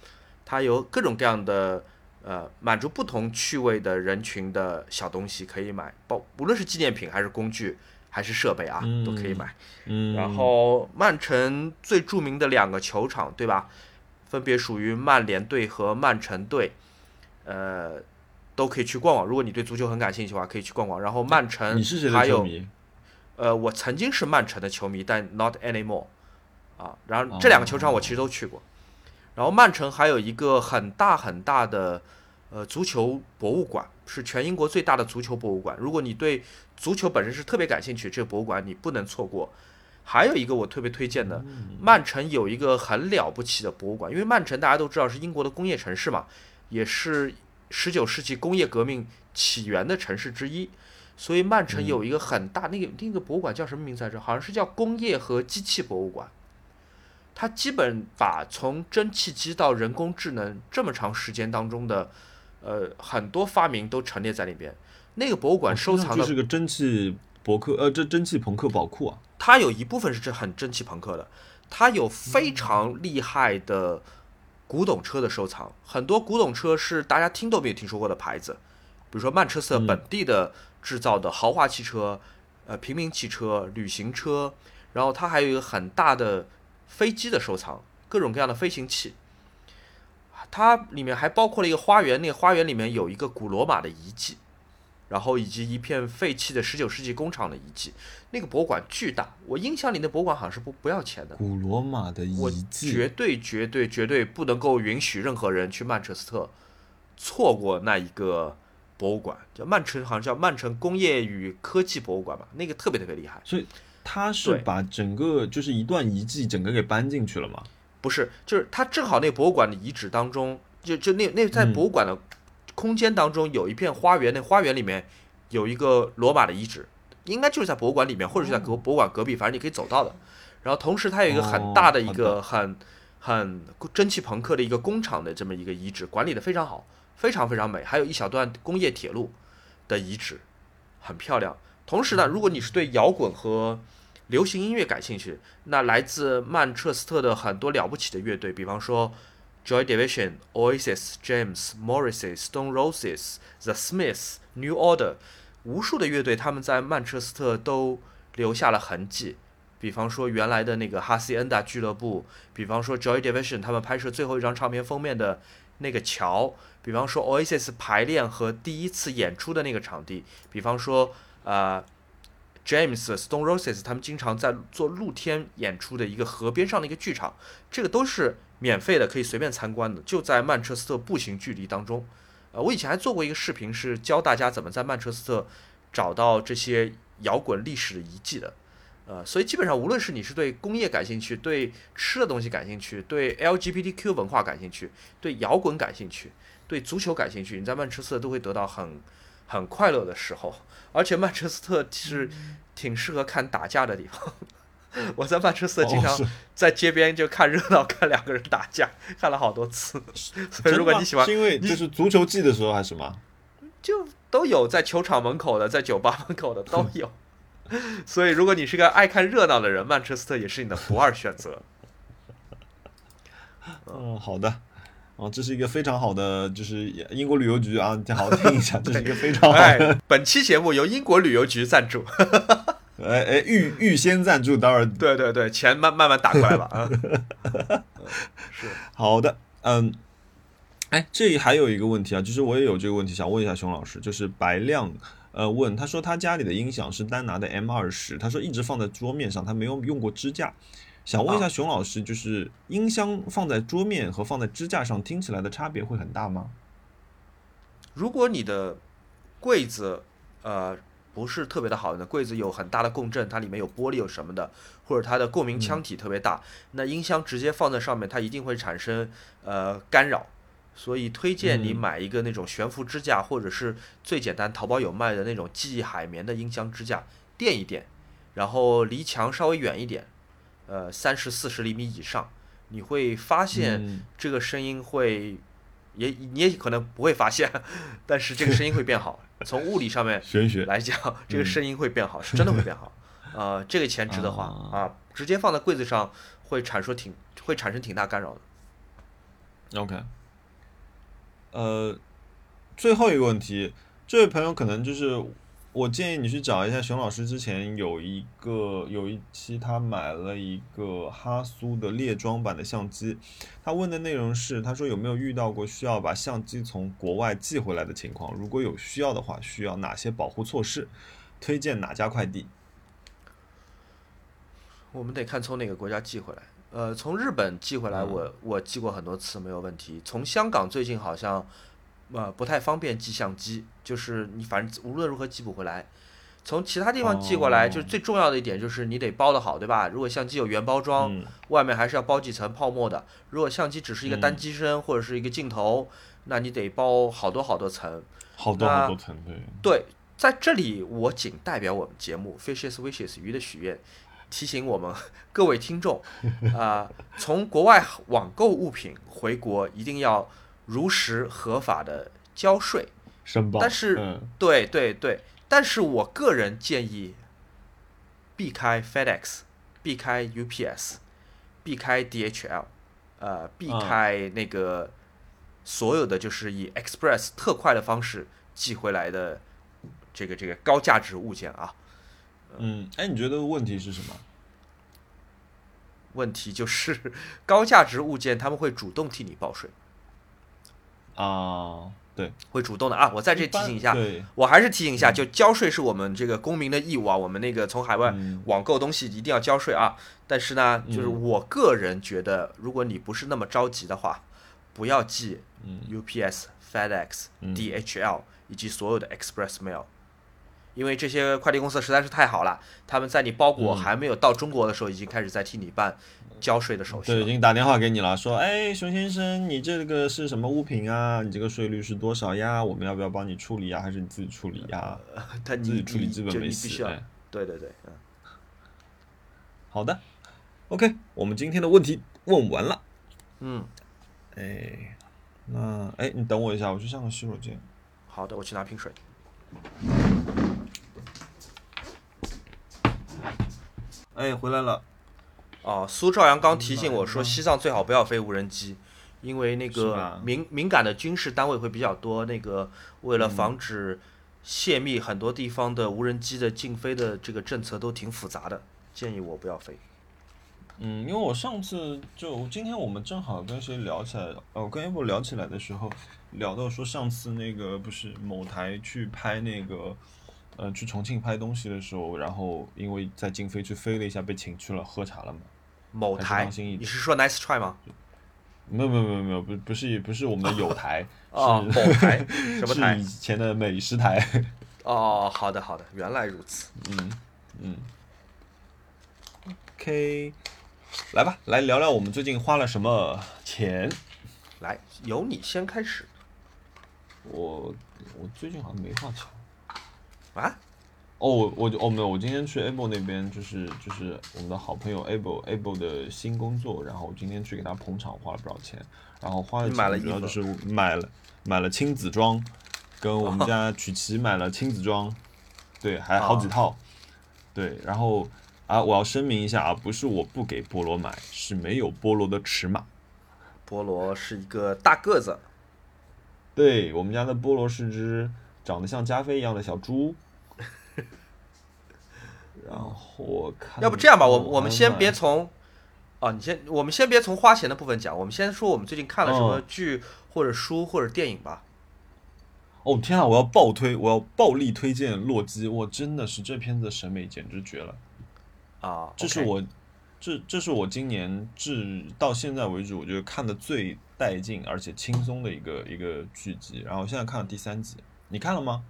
Speaker 2: 它有各种各样的，呃，满足不同趣味的人群的小东西可以买，包无论是纪念品还是工具还是设备啊，都可以买。
Speaker 1: 嗯。
Speaker 2: 然后曼城最著名的两个球场，对吧？分别属于曼联队和曼城队，呃，都可以去逛逛。如果你对足球很感兴趣的话，可以去逛逛。然后曼城，
Speaker 1: 你是谁的球迷？
Speaker 2: 呃，我曾经是曼城的球迷，但 not anymore。啊，然后这两个球场我其实都去过。然后曼城还有一个很大很大的，呃，足球博物馆，是全英国最大的足球博物馆。如果你对足球本身是特别感兴趣，这个博物馆你不能错过。还有一个我特别推荐的，曼城有一个很了不起的博物馆，因为曼城大家都知道是英国的工业城市嘛，也是十九世纪工业革命起源的城市之一，所以曼城有一个很大那个那个博物馆叫什么名字来着？好像是叫工业和机器博物馆。它基本把从蒸汽机到人工智能这么长时间当中的，呃，很多发明都陈列在里边。那个博物馆收藏的
Speaker 1: 是个蒸汽博客，呃，这蒸汽朋克宝库啊。
Speaker 2: 它有一部分是这很蒸汽朋克的，它有非常厉害的古董车的收藏，很多古董车是大家听都没有听说过的牌子，比如说曼彻斯特本地的制造的豪华汽车，呃，平民汽车、旅行车，然后它还有一个很大的飞机的收藏，各种各样的飞行器。它里面还包括了一个花园，那个花园里面有一个古罗马的遗迹。然后以及一片废弃的十九世纪工厂的遗迹，那个博物馆巨大。我印象里那博物馆好像是不不要钱的。
Speaker 1: 古罗马的遗迹，
Speaker 2: 绝对绝对绝对不能够允许任何人去曼彻斯特错过那一个博物馆，叫曼城，好像叫曼城工业与科技博物馆吧，那个特别特别厉害。
Speaker 1: 所以他是把整个就是一段遗迹整个给搬进去了吗？
Speaker 2: 不是，就是他正好那博物馆的遗址当中，就就那那在博物馆的。空间当中有一片花园，那花园里面有一个罗马的遗址，应该就是在博物馆里面，或者是在博博物馆隔壁，反正你可以走到的。然后同时它有一个很大的一个很很蒸汽朋克的一个工厂的这么一个遗址，管理的非常好，非常非常美。还有一小段工业铁路的遗址，很漂亮。同时呢，如果你是对摇滚和流行音乐感兴趣，那来自曼彻斯特的很多了不起的乐队，比方说。Joy Division、Oasis、James、Morrissey、Stone Roses、The Smiths、New Order，无数的乐队他们在曼彻斯特都留下了痕迹。比方说原来的那个哈西恩达俱乐部，比方说 Joy Division 他们拍摄最后一张唱片封面的那个桥，比方说 Oasis 排练和第一次演出的那个场地，比方说呃 James、Stone Roses 他们经常在做露天演出的一个河边上的一个剧场，这个都是。免费的可以随便参观的，就在曼彻斯特步行距离当中。呃，我以前还做过一个视频，是教大家怎么在曼彻斯特找到这些摇滚历史的遗迹的。呃，所以基本上无论是你是对工业感兴趣，对吃的东西感兴趣，对 LGBTQ 文化感兴趣，对摇滚感兴趣，对足球感兴趣，你在曼彻斯特都会得到很很快乐的时候。而且曼彻斯特其实挺适合看打架的地方。我在曼彻斯特经常在街边就看热闹，看两个人打架，看了好多次。所以如果你喜欢，
Speaker 1: 是因为就是足球季的时候还是什么？
Speaker 2: 就都有在球场门口的，在酒吧门口的都有。所以如果你是个爱看热闹的人，曼彻斯特也是你的不二选择。
Speaker 1: 嗯，好的。哦，这是一个非常好的，就是英国旅游局啊，好好听一下，这是一个非常好的。
Speaker 2: 本期节目由英国旅游局赞助。
Speaker 1: 哎哎，预预先赞助，当然，
Speaker 2: 对对对，钱慢慢慢打过来吧啊。是
Speaker 1: 好的，嗯，哎，这里还有一个问题啊，就是我也有这个问题想问一下熊老师，就是白亮呃问他说他家里的音响是丹拿的 M 二十，他说一直放在桌面上，他没有用过支架，想问一下熊老师，就是音箱放在桌面和放在支架上听起来的差别会很大吗？
Speaker 2: 如果你的柜子呃。不是特别的好的柜子有很大的共振，它里面有玻璃有什么的，或者它的共鸣腔体特别大，那音箱直接放在上面，它一定会产生呃干扰，所以推荐你买一个那种悬浮支架，或者是最简单淘宝有卖的那种记忆海绵的音箱支架，垫一垫，然后离墙稍微远一点，呃三十四十厘米以上，你会发现这个声音会。也你也可能不会发现，但是这个声音会变好。从物理上面来讲，这个声音会变好，是真的会变好。呃，这个钱值得花啊！直接放在柜子上会产生挺会产生挺大干扰
Speaker 1: 的。OK，呃，最后一个问题，这位朋友可能就是。我建议你去找一下熊老师，之前有一个有一期他买了一个哈苏的列装版的相机，他问的内容是，他说有没有遇到过需要把相机从国外寄回来的情况？如果有需要的话，需要哪些保护措施？推荐哪家快递？
Speaker 2: 我们得看从哪个国家寄回来。呃，从日本寄回来，我我寄过很多次没有问题。从香港最近好像。呃，不太方便寄相机，就是你反正无论如何寄不回来。从其他地方寄过来，就是最重要的一点就是你得包的好，对吧？如果相机有原包装，外面还是要包几层泡沫的。如果相机只是一个单机身或者是一个镜头，那你得包好多好多层。
Speaker 1: 好多好多层，对。
Speaker 2: 对，在这里我仅代表我们节目《Fishes Wishes 鱼的许愿》，提醒我们各位听众，啊，从国外网购物品回国一定要如实合法的交税。
Speaker 1: 申报。
Speaker 2: 但是，对对对，但是我个人建议避开 FedEx，避开 UPS，避开 DHL，呃，避开那个所有的就是以 Express 特快的方式寄回来的这个这个高价值物件啊。
Speaker 1: 嗯，哎，你觉得问题是什么？
Speaker 2: 问题就是 高价值物件他们会主动替你报税
Speaker 1: 啊，对，
Speaker 2: 会主动的啊。我在这提醒一下，我还是提醒一下，就交税是我们这个公民的义务啊。我们那个从海外网购东西一定要交税啊。但是呢，就是我个人觉得，如果你不是那么着急的话，不要寄 UPS、FedEx、DHL 以及所有的 Express Mail。因为这些快递公司实在是太好了，他们在你包裹还没有到中国的时候，已经开始在替你办交税的手续。
Speaker 1: 对，已经打电话给你了，说，哎，熊先生，你这个是什么物品啊？你这个税率是多少呀？我们要不要帮你处理呀？还是你自己处理呀？
Speaker 2: 他
Speaker 1: 自己处理基本没
Speaker 2: 事。对对对，嗯。
Speaker 1: 好的，OK，我们今天的问题问完了。
Speaker 2: 嗯。
Speaker 1: 哎，那哎，你等我一下，我去上个洗手间。
Speaker 2: 好的，我去拿瓶水。
Speaker 1: 哎，回来了。
Speaker 2: 哦，苏兆阳刚提醒我说，西藏最好不要飞无人机，因为那个敏敏感的军事单位会比较多。那个为了防止泄密，很多地方的无人机的禁飞的这个政策都挺复杂的，建议我不要飞。
Speaker 1: 嗯，因为我上次就今天我们正好跟谁聊起来，哦，跟 Apple 聊起来的时候，聊到说上次那个不是某台去拍那个。呃，去重庆拍东西的时候，然后因为在禁飞区飞了一下，被请去了喝茶了嘛。
Speaker 2: 某台，你是说 Nice Try 吗？
Speaker 1: 没有没有没有没有，不不是不是我们的有台，是
Speaker 2: 某台 什么台？
Speaker 1: 以前的美食台。
Speaker 2: 哦，好的好的，原来如此。
Speaker 1: 嗯嗯。OK，来吧，来聊聊我们最近花了什么钱。
Speaker 2: 来，由你先开始。
Speaker 1: 我我最近好像没花钱。
Speaker 2: 啊？
Speaker 1: 哦，我我哦没有，我今天去 Able 那边，就是就是我们的好朋友 Able Able 的新工作，然后我今天去给他捧场，花了不少钱，然后花的钱主要就是买了买了亲子装，跟我们家 曲奇买了亲子装，对，还好几套，对，然后啊，我要声明一下啊，不是我不给菠萝买，是没有菠萝的尺码，
Speaker 2: 菠萝是一个大个子，
Speaker 1: 对我们家的菠萝是只长得像加菲一样的小猪。然后我看，
Speaker 2: 要不这样吧，我我们先别从，啊，你先，我们先别从花钱的部分讲，我们先说我们最近看了什么剧或者书或者电影吧。
Speaker 1: 哦天啊，我要暴推，我要暴力推荐《洛基》，我真的是这片子审美简直绝了
Speaker 2: 啊！
Speaker 1: 这是我，这这是我今年至到现在为止我觉得看的最带劲而且轻松的一个一个剧集。然后现在看了第三集，你看了吗？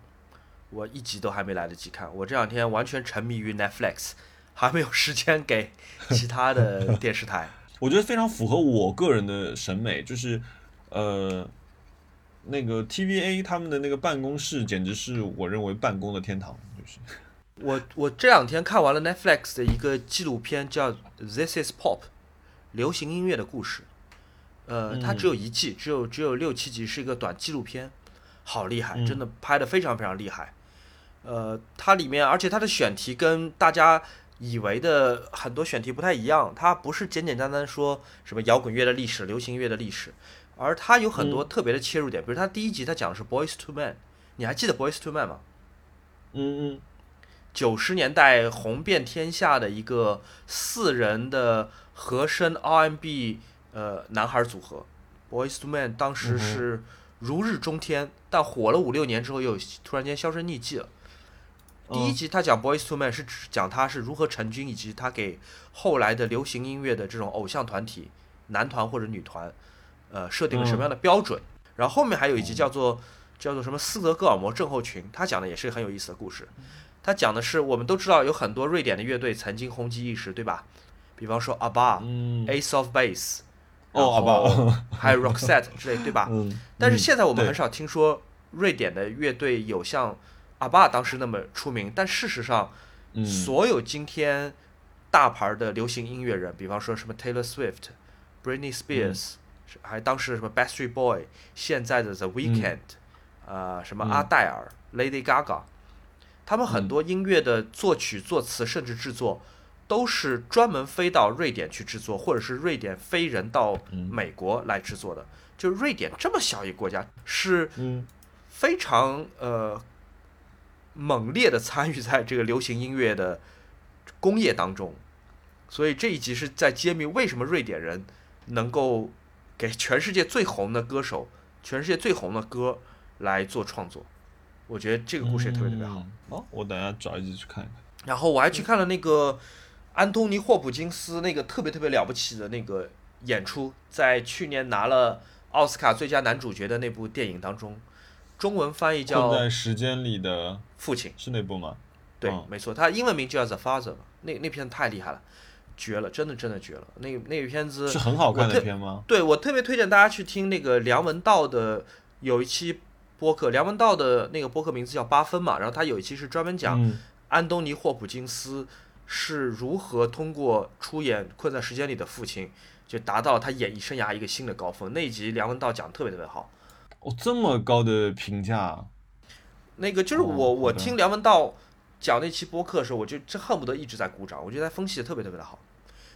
Speaker 2: 我一集都还没来得及看，我这两天完全沉迷于 Netflix，还没有时间给其他的电视台。
Speaker 1: 我觉得非常符合我个人的审美，就是呃，那个 TVA 他们的那个办公室简直是我认为办公的天堂。就是
Speaker 2: 我我这两天看完了 Netflix 的一个纪录片，叫《This Is Pop》，流行音乐的故事。呃，它只有一季，只有只有六七集，是一个短纪录片，好厉害，真的拍的非常非常厉害。呃，它里面，而且它的选题跟大家以为的很多选题不太一样，它不是简简单单说什么摇滚乐的历史、流行乐的历史，而它有很多特别的切入点。比如它第一集，它讲的是 Boys to Men，你还记得 Boys to Men 吗？
Speaker 1: 嗯嗯，
Speaker 2: 九十年代红遍天下的一个四人的和声 R&B 呃男孩组合，Boys to Men 当时是如日中天，但火了五六年之后又突然间销声匿迹了。第一集他讲 Boys to Men 是指讲他是如何成军，以及他给后来的流行音乐的这种偶像团体男团或者女团，呃，设定了什么样的标准。然后后面还有一集叫做叫做什么斯德哥尔摩症候群，他讲的也是很有意思的故事。他讲的是我们都知道有很多瑞典的乐队曾经红极一时，对吧？比方说 ABBA，Ace of Base，
Speaker 1: 哦
Speaker 2: ，ABBA，还有 Roxette 之类，对吧？但是现在我们很少听说瑞典的乐队有像。阿爸当时那么出名，但事实上，所有今天大大牌的流行音乐人，比方说什么 Taylor Swift、Britney Spears，还当时什么 Backstreet Boy，现在的 The Weeknd，呃，什么阿黛尔、Lady Gaga，他们很多音乐的作曲、作词甚至制作，都是专门飞到瑞典去制作，或者是瑞典飞人到美国来制作的。就瑞典这么小一个国家，是非常呃猛烈的参与在这个流行音乐的工业当中。所以这一集是在揭秘为什么瑞典人能够给全世界最红的歌手、全世界最红的歌来做创作。我觉得这个故事也特别特别好。
Speaker 1: 哦，我等下找一集去看一看。
Speaker 2: 然后我还去看了那个安东尼·霍普金斯那个特别特别了不起的那个演出，在去年拿了奥斯卡最佳男主角的那部电影当中，中文翻译叫《
Speaker 1: 在时间里的
Speaker 2: 父亲》，
Speaker 1: 是那部吗？
Speaker 2: 对，没错，他英文名就叫《The Father》嘛。那那片太厉害了。绝了，真的真的绝了。那那个片子
Speaker 1: 是很好看的片吗？
Speaker 2: 对，我特别推荐大家去听那个梁文道的有一期播客。梁文道的那个播客名字叫八分嘛，然后他有一期是专门讲安东尼霍普金斯是如何通过出演《困在时间里的父亲》，就达到他演艺生涯一个新的高峰。那一集梁文道讲特别特别好。
Speaker 1: 哦，这么高的评价。
Speaker 2: 那个就是我我听梁文道讲那期播客的时候，我就这恨不得一直在鼓掌。我觉得他分析的特别特别的好。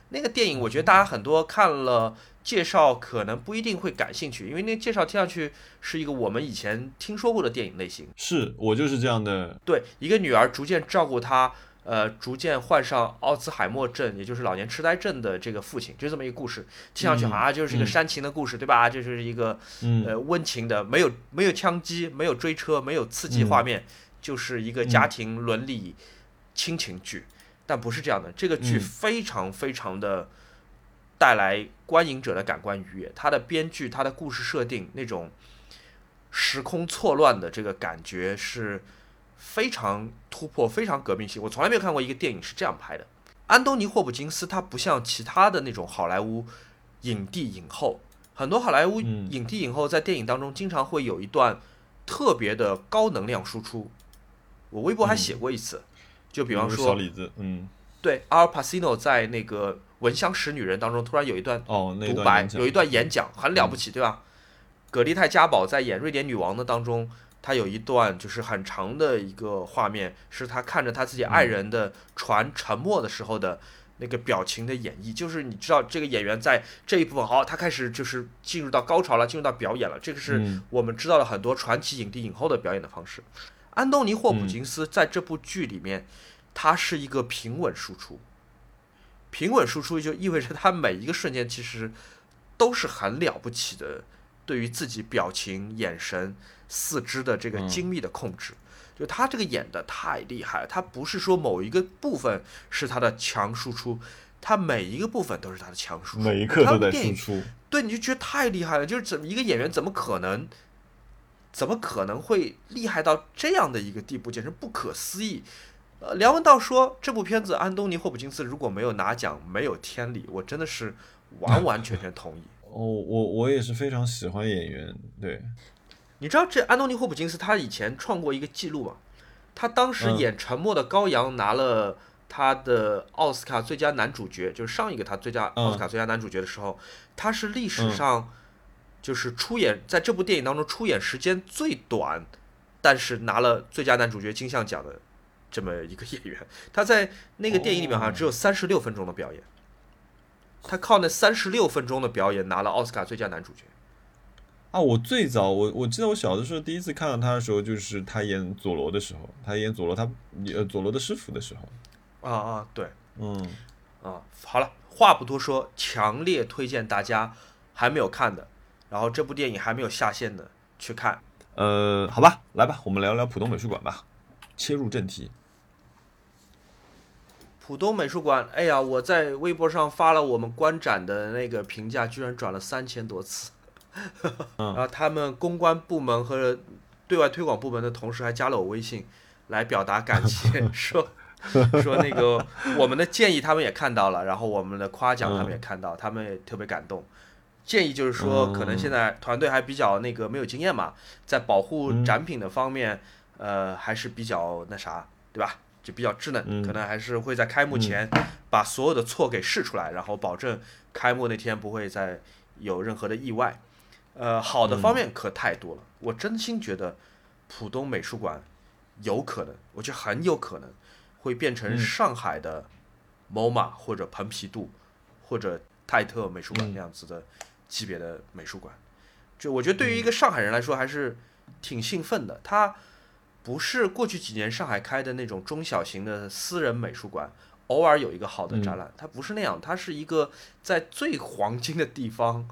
Speaker 2: 那个电影，我觉得大家很多看了介绍，可能不一定会感兴趣，因为那个介绍听上去是一个我们以前听说过的电影类型。
Speaker 1: 是我就是这样的。
Speaker 2: 对，一个女儿逐渐照顾她，呃，逐渐患上奥兹海默症，也就是老年痴呆症的这个父亲，就这么一个故事。听上去好像就是一个煽情的故事，对吧？就是一个呃温情的，没有没有枪击，没有追车，没有刺激画面，就是一个家庭伦理亲情剧。但不是这样的，这个剧非常非常的带来观影者的感官愉悦。它的编剧、它的故事设定，那种时空错乱的这个感觉是非常突破、非常革命性。我从来没有看过一个电影是这样拍的。安东尼·霍普金斯他不像其他的那种好莱坞影帝影后，很多好莱坞影帝影后在电影当中经常会有一段特别的高能量输出。我微博还写过一次。就比方说，
Speaker 1: 小李子，嗯，
Speaker 2: 对，阿尔帕西诺在那个《闻香识女人》当中突然有一段
Speaker 1: 哦，
Speaker 2: 独白，有一段演讲很了不起，对吧？葛丽泰嘉宝在演瑞典女王的当中，她有一段就是很长的一个画面，是他看着他自己爱人的船沉没的时候的那个表情的演绎，就是你知道这个演员在这一部分好，他开始就是进入到高潮了，进入到表演了，这个是我们知道了很多传奇影帝影后的表演的方式。安东尼·霍普金斯在这部剧里面，他是一个平稳输出。平稳输出就意味着他每一个瞬间其实都是很了不起的，对于自己表情、眼神、四肢的这个精密的控制。就他这个演的太厉害了，他不是说某一个部分是他的强输出，他每一个部分都是他的强输出，
Speaker 1: 每一刻都在输出。
Speaker 2: 对，你就觉得太厉害了。就是怎么一个演员怎么可能？怎么可能会厉害到这样的一个地步？简直不可思议！呃，梁文道说这部片子安东尼·霍普金斯如果没有拿奖，没有天理。我真的是完完全全同意。
Speaker 1: 哦，我我也是非常喜欢演员。对，
Speaker 2: 你知道这安东尼·霍普金斯他以前创过一个记录吗？他当时演《沉默的羔羊》拿了他的奥斯卡最佳男主角，就是上一个他最佳奥斯卡最佳男主角的时候，他是历史上。就是出演在这部电影当中出演时间最短，但是拿了最佳男主角金像奖的这么一个演员，他在那个电影里面好像只有三十六分钟的表演，他靠那三十六分钟的表演拿了奥斯卡最佳男主角。
Speaker 1: 啊，我最早我我记得我小的时候第一次看到他的时候，就是他演佐罗的时候，他演佐罗他呃佐罗的师傅的时候。
Speaker 2: 啊啊，对，
Speaker 1: 嗯，
Speaker 2: 啊，好了，话不多说，强烈推荐大家还没有看的。然后这部电影还没有下线的，去看。
Speaker 1: 呃，好吧，来吧，我们聊聊浦东美术馆吧。切入正题。
Speaker 2: 浦东美术馆，哎呀，我在微博上发了我们观展的那个评价，居然转了三千多次。然后他们公关部门和对外推广部门的同事还加了我微信，来表达感谢，说说那个我们的建议他们也看到了，然后我们的夸奖他们也看到，他们也特别感动。建议就是说，可能现在团队还比较那个没有经验嘛，在保护展品的方面，呃，还是比较那啥，对吧？就比较稚嫩，
Speaker 1: 嗯
Speaker 2: 可能还是会在开幕前把所有的错给试出来，然后保证开幕那天不会再有任何的意外。呃，好的方面可太多了，我真心觉得浦东美术馆有可能，我觉得很有可能会变成
Speaker 1: 嗯
Speaker 2: 上海的 MoMA 或者蓬皮杜或者泰特美术馆
Speaker 1: 嗯
Speaker 2: 那样子的级别的美术馆。就我觉得对于一个上海人来说，还是挺兴奋的。它不是过去几年上海开的那种中小型的私人美术馆，偶尔有一个好的展览，它不是那样，它是一个在最黄金的地方，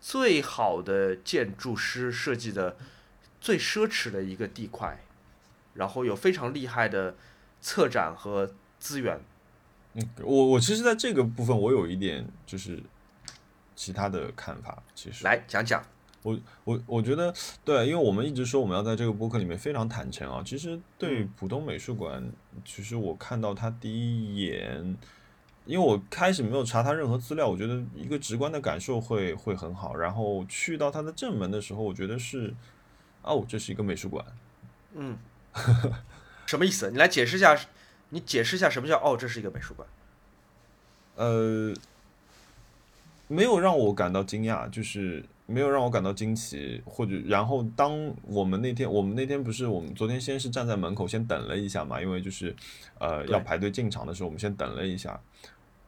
Speaker 2: 最好的建筑师设计的最奢侈的一个地块，然后有非常厉害的策展和资源。
Speaker 1: 嗯，我我其实在这个部分我有一点就是其他的看法，其实。
Speaker 2: 来讲讲，
Speaker 1: 我我我觉得对，因为我们一直说我们要在这个播客里面非常坦诚啊。其实对
Speaker 2: 嗯
Speaker 1: 浦东美术馆，其实我看到他第一眼，因为我开始没有查他任何资料，我觉得一个直观的感受会会很好。然后去到它的正门的时候，我觉得是哦，这是一个美术馆。
Speaker 2: 嗯，什么意思？你来解释一下，你解释一下什么叫哦，这是一个美术馆。
Speaker 1: 呃，没有让我感到惊讶，就是没有让我感到惊奇，或者然后当我们那天我们那天不是我们昨天先是站在门口先等了一下嘛，因为就是呃要排队进场的时候，我们先等了一下。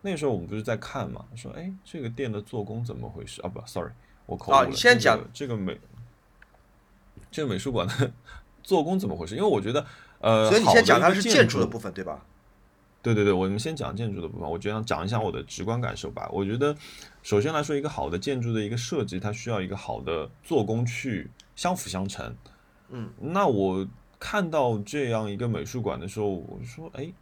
Speaker 1: 那时候我们不是在看嘛，说哎这个店的做工怎么回事啊？不，sorry，我口误
Speaker 2: 啊
Speaker 1: 了。这个
Speaker 2: 你先讲
Speaker 1: 这个美这个美术馆的 做工怎么回事？因为我觉得呃，
Speaker 2: 所以你先讲它是建筑的部分，对吧？
Speaker 1: 对对对，我们先讲建筑的部分，我觉得讲一下我的直观感受吧。我觉得，首先来说，一个好的建筑的一个设计，它需要一个好的做工去相辅相成。
Speaker 2: 嗯，
Speaker 1: 那我看到这样一个美术馆的时候，我说，哎，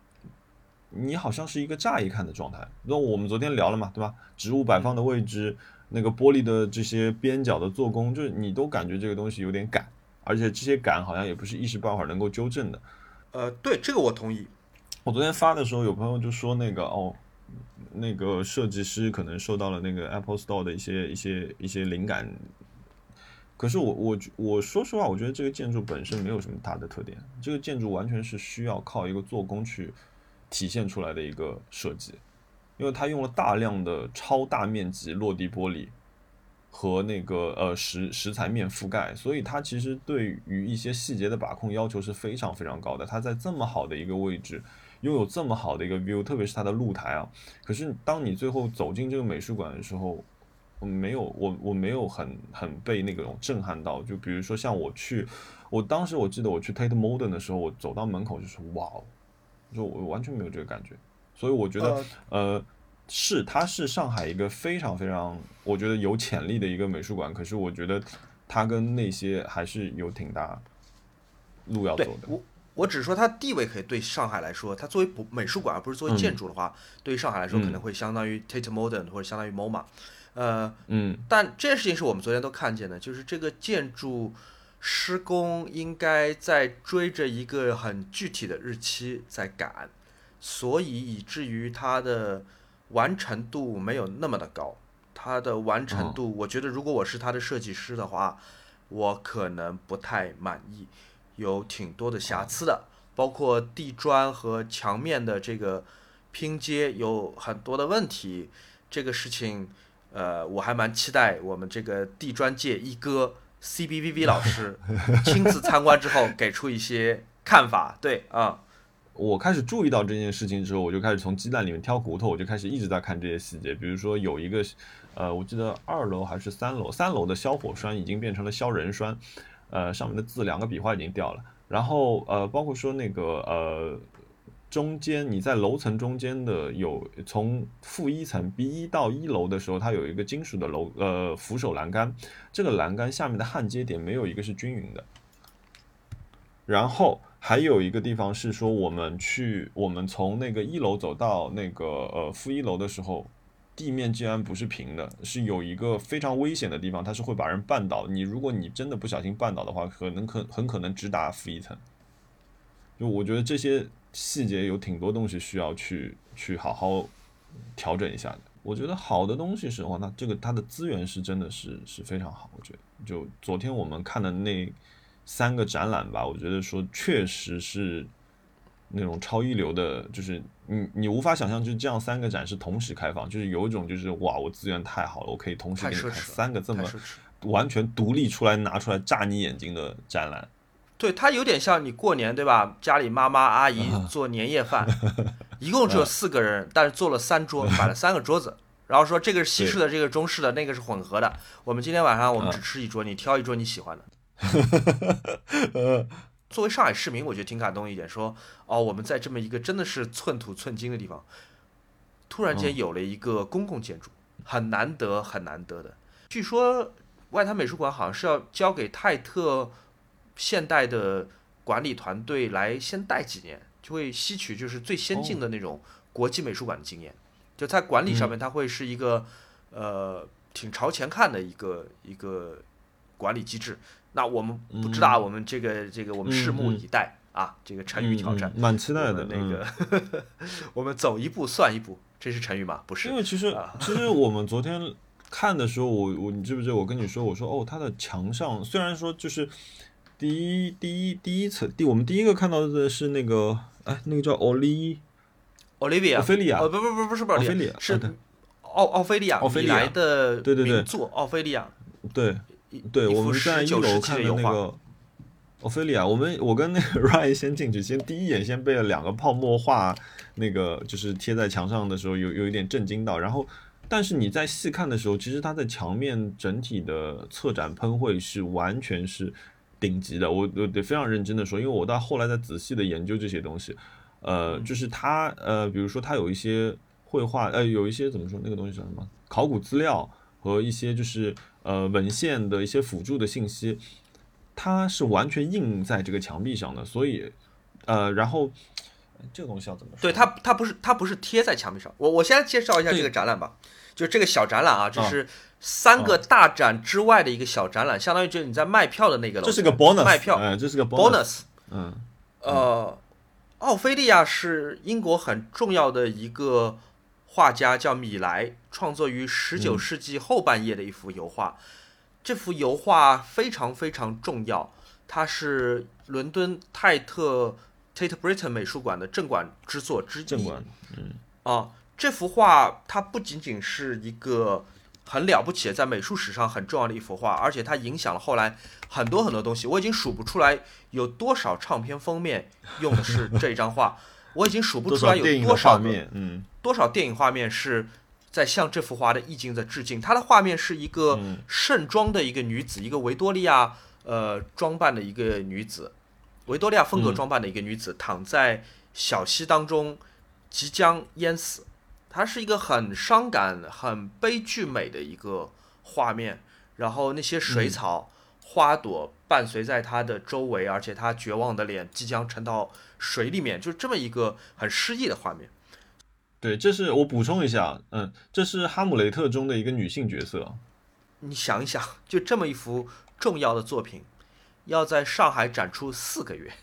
Speaker 1: 你好像是一个乍一看的状态。那我们昨天聊了嘛，对吧？植物摆放的位置，那个玻璃的这些边角的做工，就是你都感觉这个东西有点赶，而且这些赶好像也不是一时半会儿能够纠正的。
Speaker 2: 呃，对，这个我同意。
Speaker 1: 我昨天发的时候，有朋友就说那个哦，那个设计师可能受到了那个 Apple Store 的一些一些一些灵感。可是我我我说实话，我觉得这个建筑本身没有什么大的特点，这个建筑完全是需要靠一个做工去体现出来的一个设计，因为它用了大量的超大面积落地玻璃和那个呃石石材面覆盖，所以它其实对于一些细节的把控要求是非常非常高的。它在这么好的一个位置。拥有这么好的一个 view，特别是它的露台啊。可是当你最后走进这个美术馆的时候，我没有我我没有很很被那种震撼到。就比如说像我去，我当时我记得我去 Tate Modern 的时候，我走到门口就是哇哦，就我完全没有这个感觉。所以我觉得呃是它是上海一个非常非常我觉得有潜力的一个美术馆。可是我觉得它跟那些还是有挺大路要走的。
Speaker 2: 我我只是说它地位可以对上海来说，它作为不美术馆而不是作为建筑的话，对于上海来说可能会相当于 Tate Modern 或者相当于 MoMA，呃，
Speaker 1: 嗯，
Speaker 2: 但这件事情是我们昨天都看见的，就是这个建筑施工应该在追着一个很具体的日期在赶，所以以至于它的完成度没有那么的高。它的完成度，我觉得如果我是它的设计师的话，我可能不太满意。有挺多的瑕疵的，包括地砖和墙面的这个拼接有很多的问题。这个事情，呃，我还蛮期待我们这个地砖界一哥 CBVV 老师 亲自参观之后给出一些看法。对啊，
Speaker 1: 我开始注意到这件事情之后，我就开始从鸡蛋里面挑骨头，我就开始一直在看这些细节。比如说有一个，呃，我记得二楼还是三楼，三楼的消火栓已经变成了消人栓。呃，上面的字两个笔画已经掉了，然后呃，包括说那个呃，中间你在楼层中间的有从负一层 B 一到一楼的时候，它有一个金属的楼呃扶手栏杆，这个栏杆下面的焊接点没有一个是均匀的。然后还有一个地方是说，我们去我们从那个一楼走到那个呃负一楼的时候。地面竟然不是平的，是有一个非常危险的地方，它是会把人绊倒。你如果你真的不小心绊倒的话，可能可很可能直达负一层。就我觉得这些细节有挺多东西需要去去好好调整一下的。我觉得好的东西是话，那这个它的资源是真的是是非常好。我觉得就昨天我们看的那三个展览吧，我觉得说确实是那种超一流的，就是你你无法想象，就是这样三个展是同时开放，就是有一种就是哇，我资源太好了，我可以同时给你看三个这么完全独立出来拿出来炸你眼睛的展览。
Speaker 2: 对，它有点像你过年对吧？家里妈妈阿姨做年夜饭，一共只有四个人，但是做了三桌，摆了三个桌子，然后说这个是西式的，这个中式的，那个是混合的。我们今天晚上我们只吃一桌，你挑一桌你喜欢的。作为上海市民，我觉得挺感动一点，说哦，我们在这么一个真的是寸土寸金的地方，突然间有了一个公共建筑，很难得很难得的。据说外滩美术馆好像是要交给泰特现代的管理团队来先带几年，就会吸取就是最先进的那种国际美术馆的经验，就在管理上面，它会是一个呃挺朝前看的一个一个管理机制。那我们不知道，我们这个这个我们拭目以待啊！这个成语挑战，
Speaker 1: 蛮期待的。
Speaker 2: 那个，我们走一步算一步，这是成语吗？不是。
Speaker 1: 因为其实其实 我们昨天看的时候，我我你记不记得我跟你说，我说哦，它的墙上虽然说就是第一第一第一层第我们第一个看到的是那个哎那个叫奥利
Speaker 2: ，Olivia，
Speaker 1: 奥菲利亚，
Speaker 2: 哦不不不不是奥
Speaker 1: 菲利亚，
Speaker 2: 是奥奥菲利亚，
Speaker 1: 奥菲利亚
Speaker 2: 的
Speaker 1: 对对对
Speaker 2: 作奥菲利亚，
Speaker 1: 对。对，我们在一楼看的那个奥菲利亚，我们我跟那个 Ryan 先进去，先第一眼先被了两个泡沫画，那个就是贴在墙上的时候，有有一点震惊到。然后，但是你在细看的时候，其实它的墙面整体的策展喷绘是完全是顶级的。我我得非常认真的说，因为我到后来在仔细的研究这些东西，呃，就是它呃，比如说它有一些绘画，呃，有一些怎么说那个东西叫什么？考古资料和一些就是。呃，文献的一些辅助的信息，它是完全印在这个墙壁上的，所以，呃，然后这个东西要怎么说？
Speaker 2: 对它，它不是它不是贴在墙壁上。我我先介绍一下这个展览吧，就这个小展览啊，这是三个大展之外的一个小展览，相当于就是你在卖票的那个楼，
Speaker 1: 这是个 bonus
Speaker 2: 卖票，
Speaker 1: 嗯，这是个
Speaker 2: bonus，
Speaker 1: 嗯，
Speaker 2: 呃，奥菲利亚是英国很重要的一个。画家叫米莱，创作于十九世纪后半叶的一幅油画。这幅油画非常非常重要，它是伦敦泰特 Tate Britain 美术馆的镇馆之作之一。
Speaker 1: 镇馆，嗯，
Speaker 2: 啊，这幅画它不仅仅是一个很了不起在美术史上很重要的一幅画，而且它影响了后来很多很多东西。我已经数不出来有多少唱片封面用的是这张画。我已经数不出来有多少
Speaker 1: 面，嗯，
Speaker 2: 多少电影画面是在向这幅画的意境在致敬。它的画面是一个盛装的一个女子，一个维多利亚呃装扮的一个女子，维多利亚风格装扮的一个女子躺在小溪当中，即将淹死。它是一个很伤感、很悲剧美的一个画面。然后那些水草、花朵伴随在他的周围，而且他绝望的脸即将沉到。水里面就是这么一个很诗意的画面。
Speaker 1: 对，这是我补充一下，嗯，这是《哈姆雷特》中的一个女性角色。
Speaker 2: 你想一想，就这么一幅重要的作品，要在上海展出四个月，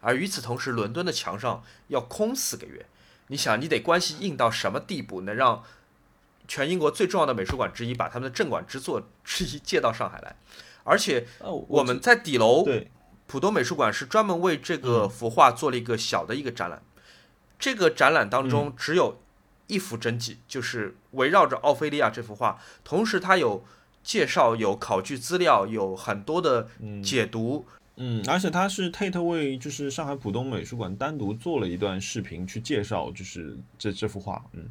Speaker 2: 而与此同时，伦敦的墙上要空四个月。你想，你得关系硬到什么地步，能让全英国最重要的美术馆之一把他们的镇馆之作之一借到上海来？而且，我们在底楼。
Speaker 1: 对。
Speaker 2: 浦东美术馆是专门为这个幅画做了一个小的一个展览，这个展览当中只有一幅真迹，就是围绕着奥菲利亚这幅画，同时它有介绍、有考据资料、有很多的解读。
Speaker 1: 嗯，而且它是 Tate 为就是上海浦东美术馆单独做了一段视频去介绍，就是这这幅画。嗯。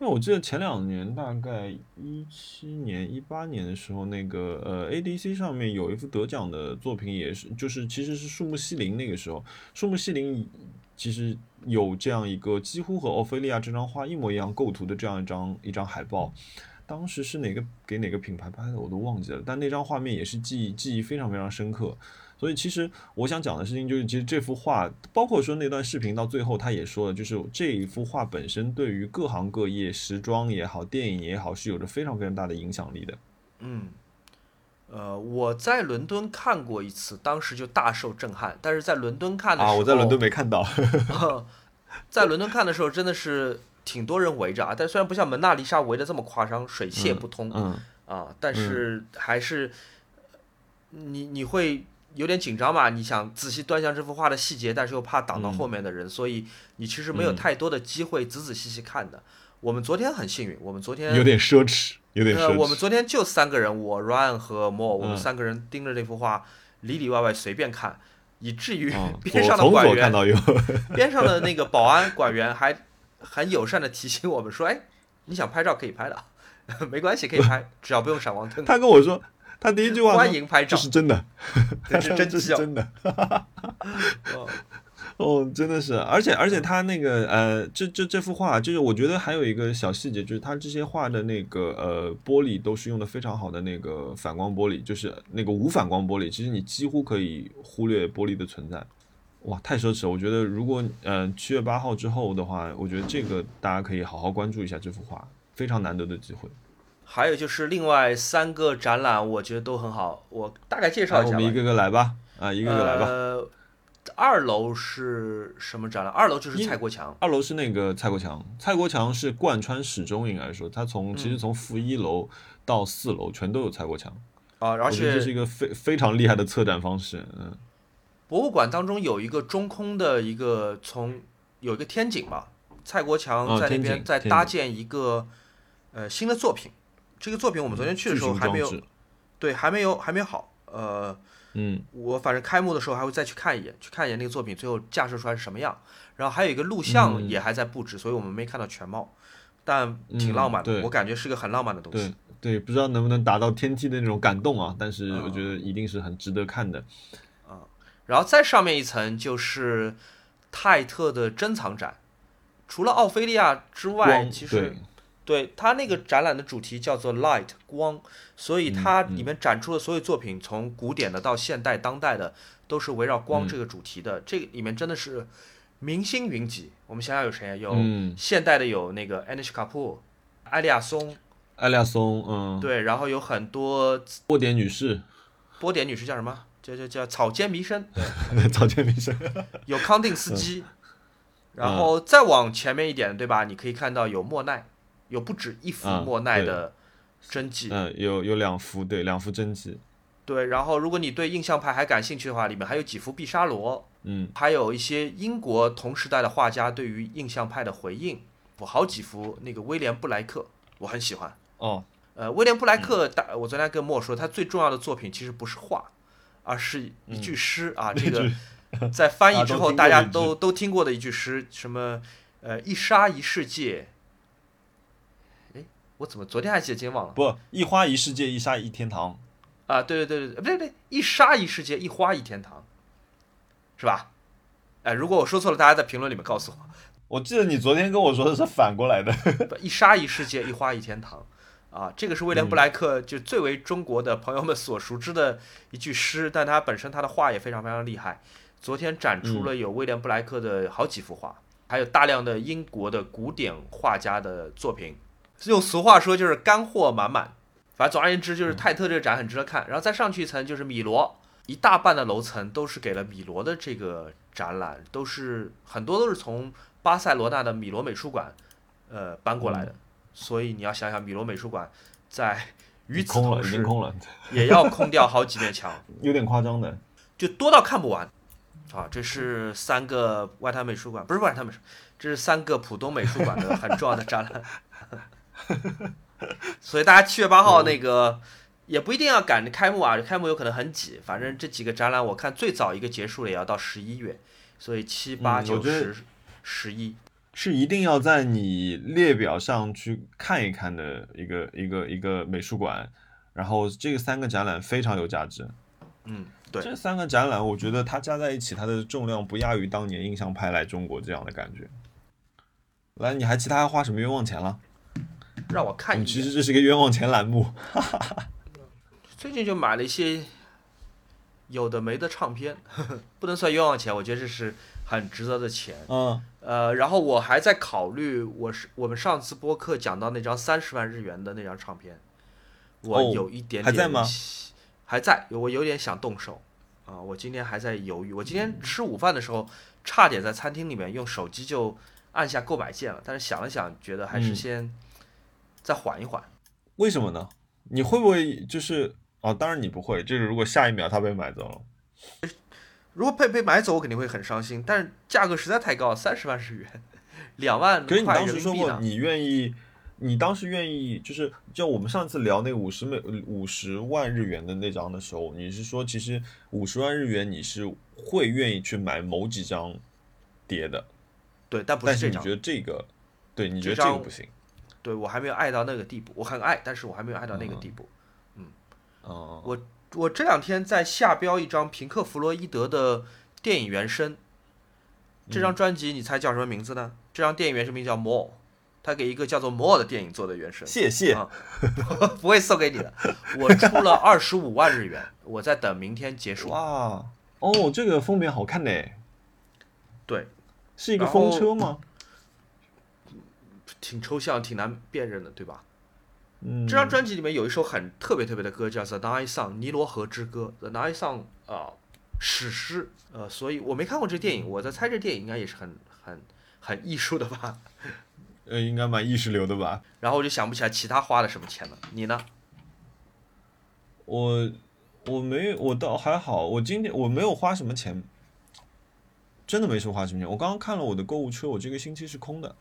Speaker 1: 因为我记得前两年，大概一七年、一八年的时候，那个呃，ADC 上面有一幅得奖的作品，也是就是其实是树木希林那个时候，树木希林其实有这样一个几乎和奥菲利亚这张画一模一样构图的这样一张一张海报，当时是哪个给哪个品牌拍的我都忘记了，但那张画面也是记忆记忆非常非常深刻。所以其实我想讲的事情就是，其实这幅画，包括说那段视频到最后，他也说了，就是这一幅画本身对于各行各业，时装也好，电影也好，是有着非常非常大的影响力的。
Speaker 2: 嗯，呃，我在伦敦看过一次，当时就大受震撼。但是在伦敦看的时候，
Speaker 1: 啊，我在伦敦没看到。
Speaker 2: 在伦敦看的时候，真的是挺多人围着啊，但虽然不像蒙娜丽莎围的这么夸张，水泄不通，
Speaker 1: 嗯
Speaker 2: 啊，但是还是你你会。有点紧张嘛，你想仔细端详这幅画的细节，但是又怕挡到后面的人，所以你其实没有太多的机会仔仔细细看的。我们昨天很幸运，我们昨天
Speaker 1: 有点奢侈，有点奢侈。
Speaker 2: 我们昨天就三个人，我 Ryan 和 Mo，我们三个人盯着这幅画，里里外外随便看，以至于 边上的管员，边上的那个保安管员还很友善的提醒我们说：“哎，你想拍照可以拍的，没关系，可以拍，只要不用闪光灯。”
Speaker 1: 他跟我说。他第一句话
Speaker 2: 欢迎拍照，
Speaker 1: 这是真的，
Speaker 2: 这是 真
Speaker 1: 是真的。哦，真的是，而且而且他那个呃，这这这幅画，就是我觉得还有一个小细节，就是他这些画的那个呃玻璃都是用的非常好的那个反光玻璃，就是那个无反光玻璃，其实你几乎可以忽略玻璃的存在。哇，太奢侈了！我觉得如果呃七月八号之后的话，我觉得这个大家可以好好关注一下这幅画，非常难得的机会。
Speaker 2: 还有就是另外三个展览，我觉得都很好。我大概介绍一下。
Speaker 1: 我们一个个来吧。啊，一个个来吧。
Speaker 2: 呃，二楼是什么展览？二楼就是蔡国强。
Speaker 1: 二楼是那个蔡国强。蔡国强是贯穿始终，应该说他从其实从负一楼到四楼全都有蔡国强。
Speaker 2: 啊，而且
Speaker 1: 这是一个非非常厉害的策展方式。嗯。
Speaker 2: 博物馆当中有一个中空的一个从有一个天井嘛，蔡国强在那边在搭建一个呃新的作品。这个作品我们昨天去的时候还没有，对，还没有还没有好。呃，
Speaker 1: 嗯，
Speaker 2: 我反正开幕的时候还会再去看一眼，去看一眼那个作品最后架设出来是什么样。然后还有一个录像也还在布置，所以我们没看到全貌，但挺浪漫的。我感觉是个很浪漫的东
Speaker 1: 西。对，不知道能不能达到天梯的那种感动啊？但是我觉得一定是很值得看的。
Speaker 2: 啊，然后再上面一层就是泰特的珍藏展，除了奥菲利亚之外，其实。对它那个展览的主题叫做 Light 光，所以它里面展出的所有作品，从古典的到现代、当代的，都是围绕光这个主题的。这里面真的是明星云集。我们想想有谁啊？有现代的有那个 Anish Kapoor、艾利亚松、
Speaker 1: 艾利亚松，嗯，
Speaker 2: 对，然后有很多
Speaker 1: 波点女士，
Speaker 2: 波点女士叫什么？叫叫叫草间弥生，
Speaker 1: 草间弥生，
Speaker 2: 有康定斯基，然后再往前面一点，对吧？你可以看到有莫奈。有不止一幅莫奈的真迹，
Speaker 1: 嗯，有有两幅，对，两幅真迹，
Speaker 2: 对。然后，如果你对印象派还感兴趣的话，里面还有几幅毕沙罗，
Speaker 1: 嗯，
Speaker 2: 还有一些英国同时代的画家对于印象派的回应，我好几幅那个威廉布莱克，我很喜欢。
Speaker 1: 哦，
Speaker 2: 呃，威廉布莱克，大，我昨天跟莫说，他最重要的作品其实不是画，而是一句诗啊，这个在翻译之后大家都都听过的一句诗，什么，呃，一沙一世界。我怎么昨天还记得，今天忘了？
Speaker 1: 不，一花一世界，一沙一天堂。
Speaker 2: 啊，对对对对，不对不对，一沙一世界，一花一天堂，是吧？哎，如果我说错了，大家在评论里面告诉我。
Speaker 1: 我记得你昨天跟我说的是反过来的。
Speaker 2: 一沙一世界，一花一天堂。啊，这个是威廉布莱克就最为中国的朋友们所熟知的一句诗，但他本身他的画也非常非常厉害。昨天展出了有威廉布莱克的好几幅画，还有大量的英国的古典画家的作品。用俗话说就是干货满满，反正总而言之就是泰特这个展很值得看，然后再上去一层就是米罗，一大半的楼层都是给了米罗的这个展览，都是很多都是从巴塞罗那的米罗美术馆，呃搬过来的，所以你要想想米罗美术馆在与此同时也要空掉好几面墙，
Speaker 1: 有点夸张的，
Speaker 2: 就多到看不完，啊，这是三个外滩美术馆，不是外滩美术，这是三个浦东美术馆的很重要的展览。所以大家七月八号那个也不一定要赶着开幕啊，开幕有可能很挤。反正这几个展览，我看最早一个结束了也要到十一月，所以七八九十十一
Speaker 1: 是一定要在你列表上去看一看的一个一个一个美术馆。然后这个三个展览非常有价值。
Speaker 2: 嗯，对，
Speaker 1: 这三个展览我觉得它加在一起，它的重量不亚于当年印象派来中国这样的感觉。来，你还其他花什么冤枉钱了？
Speaker 2: 让我看一眼。
Speaker 1: 其实这是个冤枉钱栏目。
Speaker 2: 最近就买了一些有的没的唱片，不能算冤枉钱，我觉得这是很值得的钱。
Speaker 1: 嗯。
Speaker 2: 呃，然后我还在考虑，我是我们上次播客讲到那张三十万日元的那张唱片，我有一点点
Speaker 1: 还在吗？
Speaker 2: 还在，我有点想动手啊！我今天还在犹豫。我今天吃午饭的时候，差点在餐厅里面用手机就。按下购买键了，但是想了想，觉得还是先再缓一缓。
Speaker 1: 为什么呢？你会不会就是哦？当然你不会。就是如果下一秒它被买走了，
Speaker 2: 如果被被买走，我肯定会很伤心。但是价格实在太高，三十万日元，两万
Speaker 1: 可是你当时说过？你愿意，你当时愿意，就是就我们上次聊那个五十美五十万日元的那张的时候，你是说其实五十万日元你是会愿意去买某几张碟的，
Speaker 2: 对，但不是这张
Speaker 1: 但是你觉。得这个，对你觉得
Speaker 2: 这
Speaker 1: 个不行？
Speaker 2: 对我还没有爱到那个地步，我很爱，但是我还没有爱到那个地步。
Speaker 1: 嗯哦、
Speaker 2: 我我这两天在下标一张平克·弗洛伊德的电影原声，这张专辑你猜叫什么名字呢？这张电影原声名叫《More》，他给一个叫做《More》的电影做的原声，
Speaker 1: 谢谢。
Speaker 2: 啊 不会送给你的。我出了二十五万日元，我在等明天结束。
Speaker 1: 哇，哦，这个封面好看呢，
Speaker 2: 对，
Speaker 1: 是一个风车吗？
Speaker 2: 挺抽象，挺难辨认的，对吧？
Speaker 1: 嗯，
Speaker 2: 这张专辑里面有一首很特别特别的歌，叫《The Nile Song》尼罗河之歌，《The Nile Song》啊，史诗。呃，所以我没看过这电影，我在猜这电影应该也是很很很艺术的吧。
Speaker 1: 呃，应该蛮意识流的吧？
Speaker 2: 然后我就想不起来其他花了什么钱了。你呢？
Speaker 1: 我我没我倒还好，我今天我没有花什么钱，真的没说花什么钱。我刚刚看了我的购物车，我这个星期是空的，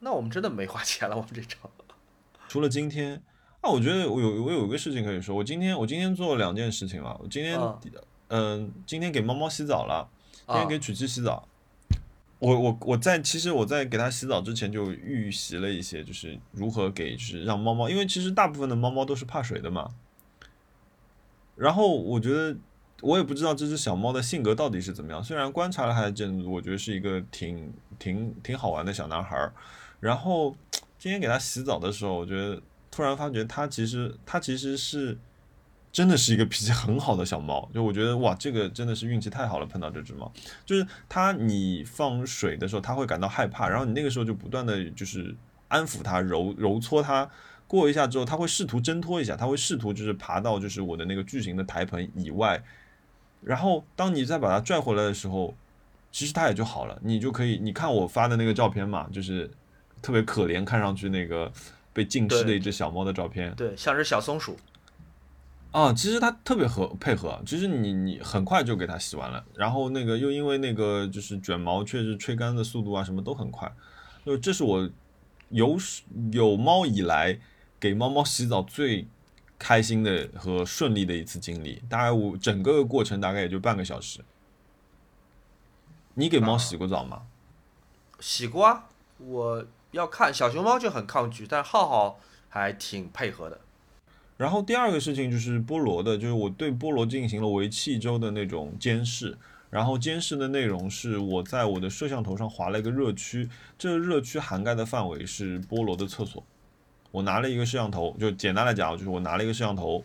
Speaker 2: 那我们真的没花钱了，我们这场。
Speaker 1: 除了今天。啊，我觉得我有我有一个事情可以说，我今天我今天做了两件事情啊。我今天
Speaker 2: 啊
Speaker 1: 嗯、今天给猫猫洗澡了，今
Speaker 2: 啊
Speaker 1: 天给曲奇洗澡。我我我在其实我在给它洗澡之前就预习了一些，就是如何给就是让猫猫，因为其实大部分的猫猫都是怕水的嘛。然后我觉得我也不知道这只小猫的性格到底是怎么样，虽然观察了它的阵子，我觉得是一个挺挺挺好玩的小男孩儿。然后 今天给它洗澡的时候，我觉得突然发觉它其实它其实是真的是一个脾气很好的小猫，就我觉得哇，这个真的是运气太好了，碰到这只猫。就是它你放水的时候，它会感到害怕，然后你那个时候就不断的就是安抚它、揉揉搓它。过一下之后，它会试图挣脱一下，它会试图就是爬到就是我的那个巨型的台盆以外，然后当你再把它拽回来的时候，其实它也就好了。你就可以，你看我发的那个照片嘛，就是特别可怜，看上去那个被浸湿的一只小猫的照片。
Speaker 2: 对，像只小松鼠。
Speaker 1: 啊，其实它特别合配合，其实你你很快就给它洗完了，然后那个又因为那个就是卷毛，确实吹干的速度啊什么都很快，就这是我有有猫以来给猫猫洗澡最开心的和顺利的一次经历，大概我整个过程大概也就半个小时。你给猫洗过澡吗？
Speaker 2: 洗过啊，我要看小熊猫就很抗拒，但浩浩还挺配合的。
Speaker 1: 然后第二个事情就是菠萝的，就是我对菠萝进行了为期一周的那种监视。然后监视的内容是我在我的摄像头上划了一个热区，这个热区涵盖的范围是菠萝的厕所。我拿了一个摄像头，就简单来讲，就是我拿了一个摄像头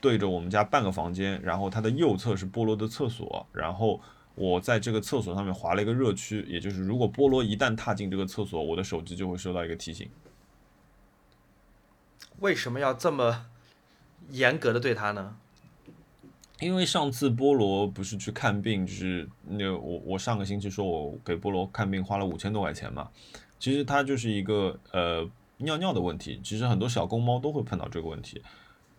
Speaker 1: 对着我们家半个房间，然后它的右侧是菠萝的厕所，然后我在这个厕所上面划了一个热区，也就是如果菠萝一旦踏进这个厕所，我的手机就会收到一个提醒。
Speaker 2: 为什么要这么严格的对他呢？
Speaker 1: 因为上次菠萝不是去看病，就是那我我上个星期说我给菠萝看病花了五千多块钱嘛，其实它就是一个呃尿尿的问题，其实很多小公猫都会碰到这个问题，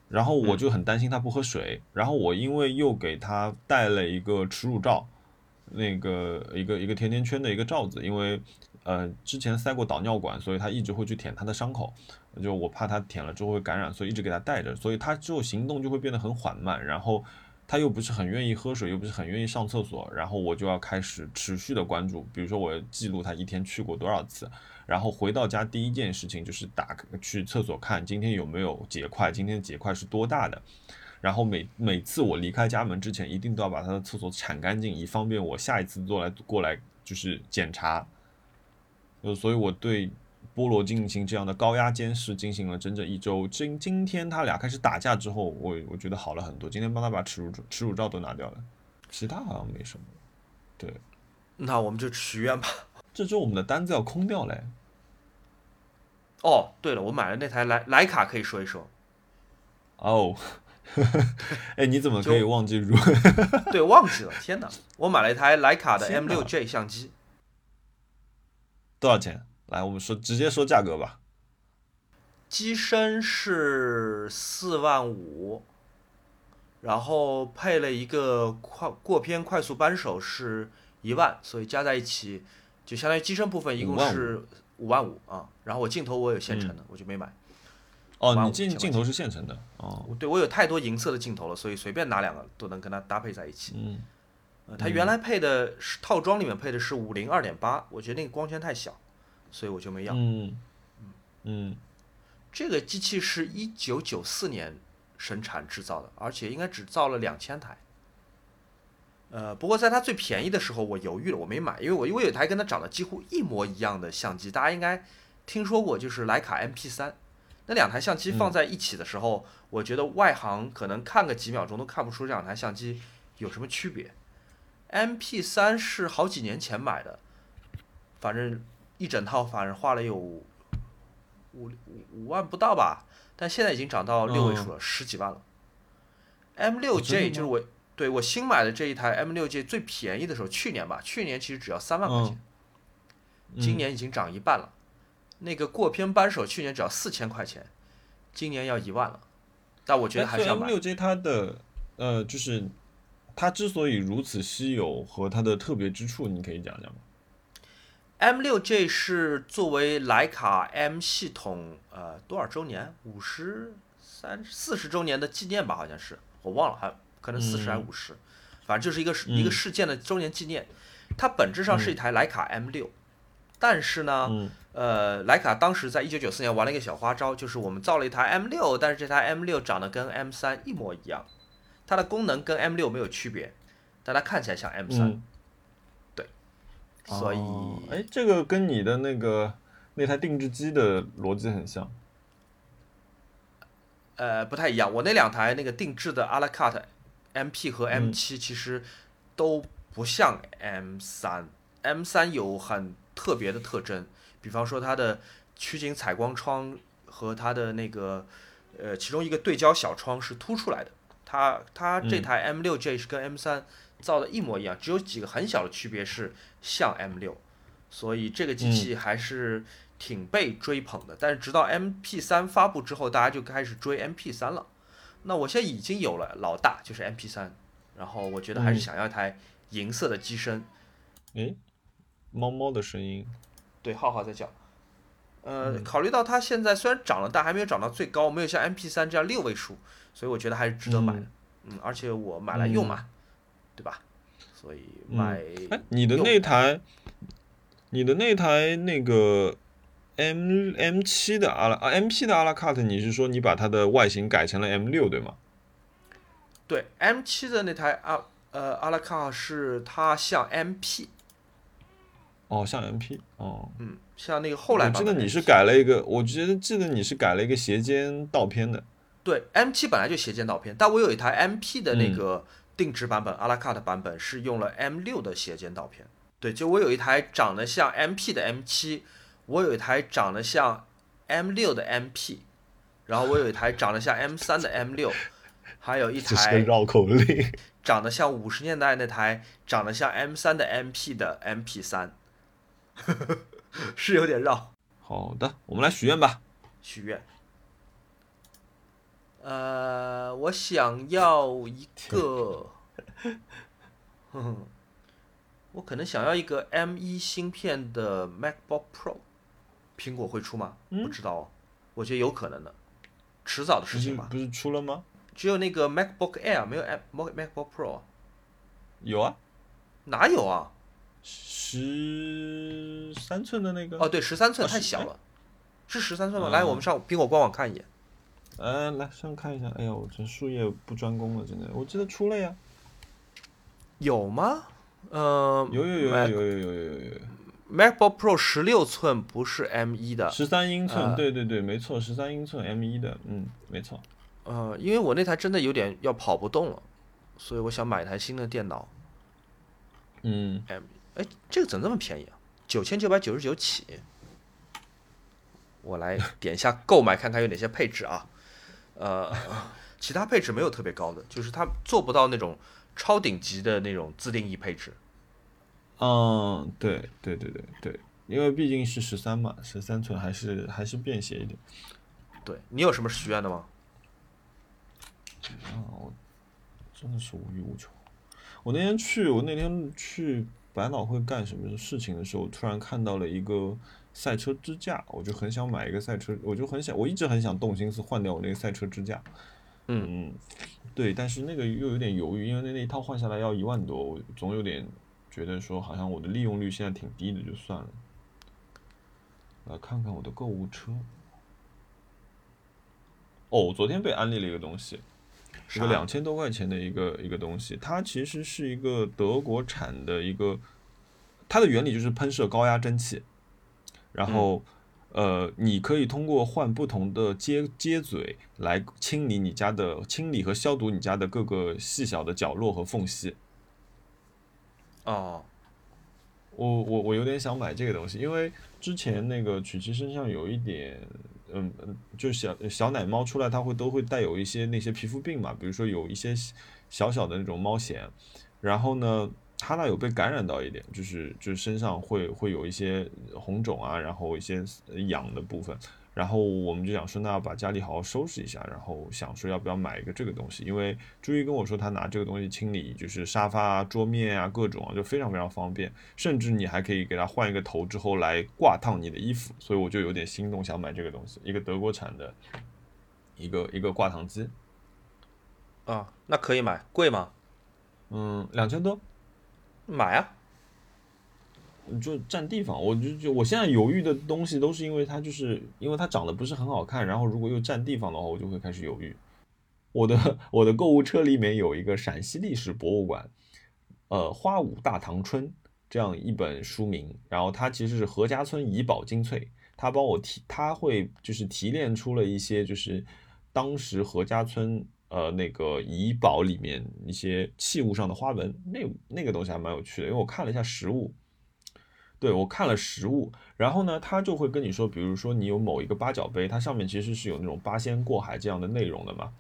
Speaker 1: 然后我就很担心它不喝水，然后我因为又给它带了一个耻辱罩，那个一个一个甜甜圈的一个罩子，因为呃之前塞过导尿管，所以它一直会去舔它的伤口，就我怕它舔了之后会感染，所以一直给它带着，所以它之后行动就会变得很缓慢，然后。他又不是很愿意喝水，又不是很愿意上厕所，然后我就要开始持续的关注，比如说我记录他一天去过多少次，然后回到家第一件事情就是打去厕所看今天有没有结块，今天结块是多大的，然后每每次我离开家门之前，一定都要把他的厕所铲干净，以方便我下一次做来过来就是检查，呃，所以我对。菠萝进行这样的高压监视，进行了整整一周。今今天他俩开始打架之后，我我觉得好了很多。今天帮他把耻辱耻辱罩都拿掉了，其他好像没什么。对，
Speaker 2: 那我们就许愿吧。
Speaker 1: 这周我们的单子要空掉嘞。
Speaker 2: 哦，对了，我买了那台莱莱卡，可以说一说。
Speaker 1: 哦，哎，你怎么可以忘记如？
Speaker 2: 对，忘记了，天哪！我买了一台徕卡的 M
Speaker 1: 哪
Speaker 2: 六 J 相机，
Speaker 1: 多少钱？来，我们说直接说价格吧。
Speaker 2: 机身是四万五，然后配了一个快过片快速扳手是一万，所以加在一起就相当于机身部分一共是五万五啊。然后我镜头我有现成的，我就没买。
Speaker 1: 哦，你镜镜头是现成的哦。
Speaker 2: 对，我有太多银色的镜头了，所以随便拿两个都能跟它搭配在一起。
Speaker 1: 嗯，
Speaker 2: 它原来配的是套装里面配的是五零二点八，我觉得那个光圈太小，所以我就没要。
Speaker 1: 嗯嗯，
Speaker 2: 这个机器是一九九四年生产制造的，而且应该只造了两千台。呃，不过在它最便宜的时候，我犹豫了，我没买，因为我因为有一台跟它长得几乎一模一样的相机，大家应该听说过，就是徕卡 MP 三。那两台相机放在一起的时候，我觉得外行可能看个几秒钟都看不出这两台相机有什么区别。MP 三是好几年前买的，反正一整套反正花了有五五五万不到吧，但现在已经涨到六位数了，十几万了。M 六 J 就是我对我新买的这一台 M 六 J 最便宜的时候，去年吧，去年其实只要三万块钱，今年已经涨一半了。那个过片扳手去年只要四千块钱，今年要一万了，但我觉得还是要买。
Speaker 1: M 六 J 它的呃，就是它之所以如此稀有和它的特别之处，你可以讲讲吗
Speaker 2: ？M 六 J 是作为徕卡 M 系统呃多少周年？五十三四十周年的纪念吧，好像是我忘了，还可能四十还五十，反正就是一个一个事件的周年纪念。它本质上是一台徕卡 M 六，但是呢。呃，徕卡当时在一九九四年玩了一个小花招，就是我们造了一台 M 六，但是这台 M 六长得跟 M 三一模一样，它的功能跟 M 六没有区别，但它看起来像 M 三。对，所以，
Speaker 1: 哎，这个跟你的那个那台定制机的逻辑很像。
Speaker 2: 呃，不太一样，我那两台那个定制的阿拉卡特 MP 和 M 七其实都不像 M 三，M 三有很特别的特征。比方说它的取景采光窗和它的那个呃其中一个对焦小窗是凸出来的，它它这台 M 六 J 是跟 M 三造的一模一样，只有几个很小的区别是像 M 六，所以这个机器还是挺被追捧的。但是直到 MP 三发布之后，大家就开始追 MP 三了。那我现在已经有了老大，就是 MP 三，然后我觉得还是想要一台银色的机身。
Speaker 1: 诶，猫猫的声音。
Speaker 2: 对，浩浩在叫。呃，考虑到它现在虽然涨了，但还没有涨到最高，没有像 MP 三这样六位数，所以我觉得还是值得买的。嗯，而且我买来用嘛，对吧？所以买。
Speaker 1: 哎，你的那台，你的那台那个 M M 七的阿拉啊 M P 的阿拉卡特，你是说你把它的外形改成了 M 六对吗？
Speaker 2: 对，M 七的那台阿呃阿拉卡是它像 M P。
Speaker 1: 哦，像 M P
Speaker 2: 哦，嗯，像那个后来，
Speaker 1: 我记得你是改了一个，我觉得记得你是改了一个斜肩倒片的。
Speaker 2: 对，M 七本来就斜肩倒片，但我有一台 M P 的那个定制版本，阿拉卡的版本是用了 M 六的斜肩倒片。对，就我有一台长得像 M P 的 M 七，我有一台长得像 M 六的 M P，然后我有一台长得像 M 三的 M 六，还有一台
Speaker 1: 绕口令，
Speaker 2: 长得像五十年代那台长得像 M 三的 M P 的 M P 三。是有点绕。
Speaker 1: 好的，我们来许愿吧。
Speaker 2: 许愿。呃，我想要一个，我可能想要一个 M 一芯片的 MacBook Pro。苹果会出吗？不知道，哦我觉得有可能的，迟早的事情吧。
Speaker 1: 不是出了吗？
Speaker 2: 只有那个 MacBook Air，没有 MacBook Pro。
Speaker 1: 有啊？
Speaker 2: 哪有啊？
Speaker 1: 十三寸的那个
Speaker 2: 哦，对，十三寸太小了，是十三寸吗？来，我们上苹果官网看一眼。
Speaker 1: 嗯，来上看一下。哎呀，我这术业不专攻了，真的。我记得出了呀。
Speaker 2: 有吗？呃，
Speaker 1: 有有有有有有有有有。
Speaker 2: MacBook Pro 十六寸不是 M 一的，
Speaker 1: 十三英寸，对对对，没错，十三英寸 M 一的，嗯，没错。
Speaker 2: 呃，因为我那台真的有点要跑不动了，所以我想买台新的电脑。
Speaker 1: 嗯
Speaker 2: ，M。哎，这个怎么这么便宜啊？九千九百九十九起。我来 点一下购买，看看有哪些配置啊？呃，其他配置没有特别高的，就是它做不到那种超顶级的那种自定义配置。
Speaker 1: 嗯，对对对对对，因为毕竟是十三嘛，十三寸还是还是便携一点。
Speaker 2: 对你有什么许愿的吗？
Speaker 1: 啊，我真的是无欲无求。我那天去，我那天去百老汇干什么事情的时候，突然看到了一个赛车支架，我就很想买一个赛车，我就很想，我一直很想动心思换掉我那个赛车支架。嗯，对，但是那个又有点犹豫，因为那那一套换下来要一万多，我总有点觉得说，好像我的利用率现在挺低的，就算了。来看看我的购物车。哦，我昨天被安利了一个东西，一个两千多块钱的一个一个东西，它其实是一个德国产的一个，它的原理就是喷射高压蒸汽，然后呃，你可以通过换不同的接接嘴来清理你家的清理和消毒你家的各个细小的角落和缝隙。
Speaker 2: 哦，
Speaker 1: 我我我有点想买这个东西，因为之前那个曲奇身上有一点。嗯嗯，就小小奶猫出来，它会都会带有一些那些皮肤病嘛，比如说有一些小小的那种猫癣，然后呢，它那有被感染到一点，就是就是身上会会有一些红肿啊，然后一些痒的部分。然后我们就想说，那要把家里好好收拾一下，然后想说要不要买一个这个东西，因为朱一跟我说他拿这个东西清理就是沙发啊、桌面啊各种啊，就非常非常方便，甚至你还可以给他换一个头之后来挂烫你的衣服，所以我就有点心动，想买这个东西，一个德国产的，一个一个挂烫机。
Speaker 2: 啊，那可以买，贵吗？
Speaker 1: 嗯，两千多，
Speaker 2: 买啊。
Speaker 1: 就占地方，我就就我现在犹豫的东西都是因为它就是因为它长得不是很好看，然后如果又占地方的话，我就会开始犹豫。我的 我的购物车里面有一个陕西历史博物馆，呃，《花舞大唐春》这样一本书名，然后它其实是何家村怡宝精粹，它帮我提，它会就是提炼出了一些就是当时何家村呃那个怡宝里面一些器物上的花纹，那那个东西还蛮有趣的，因为我看了一下实物。对我看了实物，然后呢，他就会跟你说，比如说你有某一个八角杯，它上面其实是有那种八仙过海这样的内容的嘛，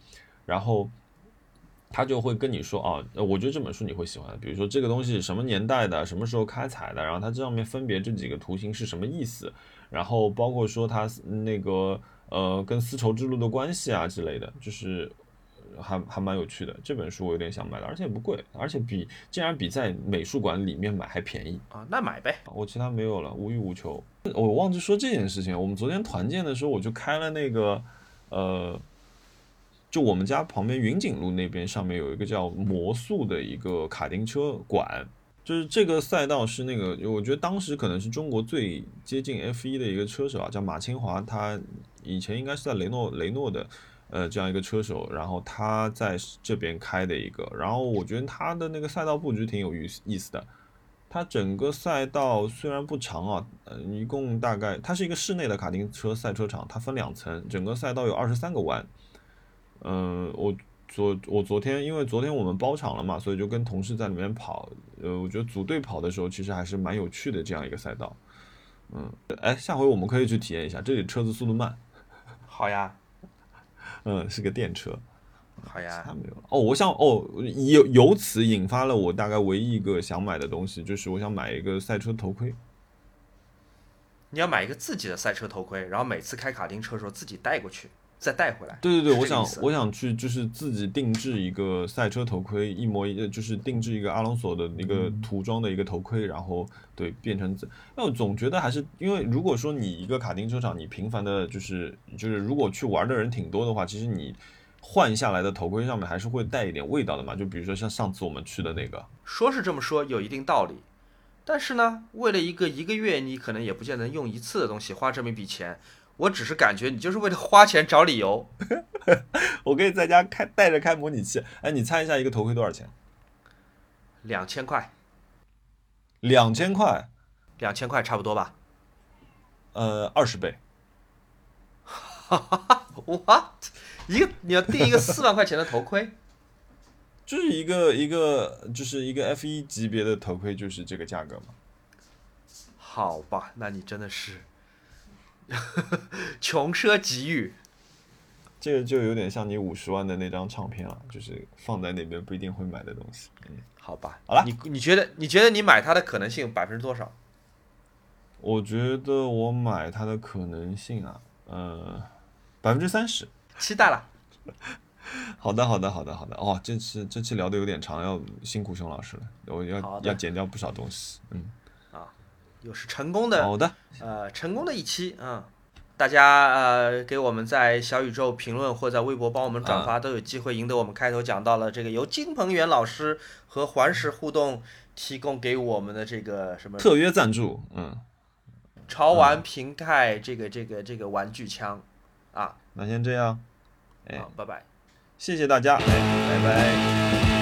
Speaker 1: 然后他就会跟你说啊，我觉得这本书你会喜欢，比如说这个东西什么年代的，什么时候开采的，然后它这上面分别这几个图形是什么意思，然后包括说它那个呃跟丝绸之路的关系啊之类的，就是。还还蛮有趣的，这本书我有点想买了，而且也不贵，而且比竟然比在美术馆里面买还便宜
Speaker 2: 啊！那买呗，
Speaker 1: 我其他没有了，无欲无求。我忘记说这件事情，我们昨天团建的时候，我就开了那个，呃，就我们家旁边云锦路那边上面有一个叫魔速的一个卡丁车馆，就是这个赛道是那个，我觉得当时可能是中国最接近 F 一的一个车手啊，叫马清华，他以前应该是在雷诺雷诺的。呃，这样一个车手，然后他在这边开的一个，然后我觉得他的那个赛道布局挺有意意思的。他整个赛道虽然不长啊，呃，一共大概它是一个室内的卡丁车赛车场，它分两层，整个赛道有二十三个弯。嗯，我昨我昨天因为昨天我们包场了嘛，所以就跟同事在里面跑。呃，我觉得组队跑的时候其实还是蛮有趣的这样一个赛道。嗯，哎，下回我们可以去体验一下，这里车子速度慢。
Speaker 2: 好呀。
Speaker 1: 嗯，是个电车，
Speaker 2: 好呀。
Speaker 1: 没有哦，我想哦，由由此引发了我大概唯一一个想买的东西，就是我想买一个赛车头盔。
Speaker 2: 你要买一个自己的赛车头盔，然后每次开卡丁车的时候自己带过去。再带回来。
Speaker 1: 对对对，我想我想去就是自己定制一个赛车头盔，一模一就是定制一个阿隆索的一个涂装的一个头盔，然后对变成。那我总觉得还是因为如果说你一个卡丁车场，你频繁的就是就是如果去玩的人挺多的话，其实你换下来的头盔上面还是会带一点味道的嘛。就比如说像上次我们去的那个，
Speaker 2: 说是这么说，有一定道理。但是呢，为了一个一个月你可能也不见得用一次的东西，花这么一笔钱。我只是感觉你就是为了花钱找理由。
Speaker 1: 我可以在家开带着开模拟器。哎，你猜一下一个头盔多少钱？
Speaker 2: 两千块。
Speaker 1: 两千块？
Speaker 2: 两千块差不多吧？
Speaker 1: 呃，二十倍。
Speaker 2: 哈哈哈！What？一个你要订一个四万块钱的头盔？
Speaker 1: 就是一个一个就是一个 F 一级别的头盔，就是这个价格嘛？
Speaker 2: 好吧，那你真的是。穷奢极欲，
Speaker 1: 这个就有点像你五十万的那张唱片了，就是放在那边不一定会买的东西。嗯，
Speaker 2: 好吧，
Speaker 1: 好了，
Speaker 2: 你你觉得你觉得你买它的可能性百分之多少？
Speaker 1: 我觉得我买它的可能性啊，呃，百分之三十。
Speaker 2: 期待了。
Speaker 1: 好的，好的，好的，好的。哦，这次这期聊的有点长，要辛苦熊老师了，我要要剪掉不少东西。嗯，
Speaker 2: 啊，又是成功的，
Speaker 1: 好的，
Speaker 2: 呃，成功的一期啊。大家呃给我们在小宇宙评论或在微博帮我们转发，都有机会赢得我们开头讲到了这个由金鹏元老师和环石互动提供给我们的这个什么
Speaker 1: 特约赞助，嗯，
Speaker 2: 潮玩平盖这个这个这个玩具枪啊。
Speaker 1: 那先这样，哎，
Speaker 2: 拜拜，
Speaker 1: 谢谢大家，哎，拜拜。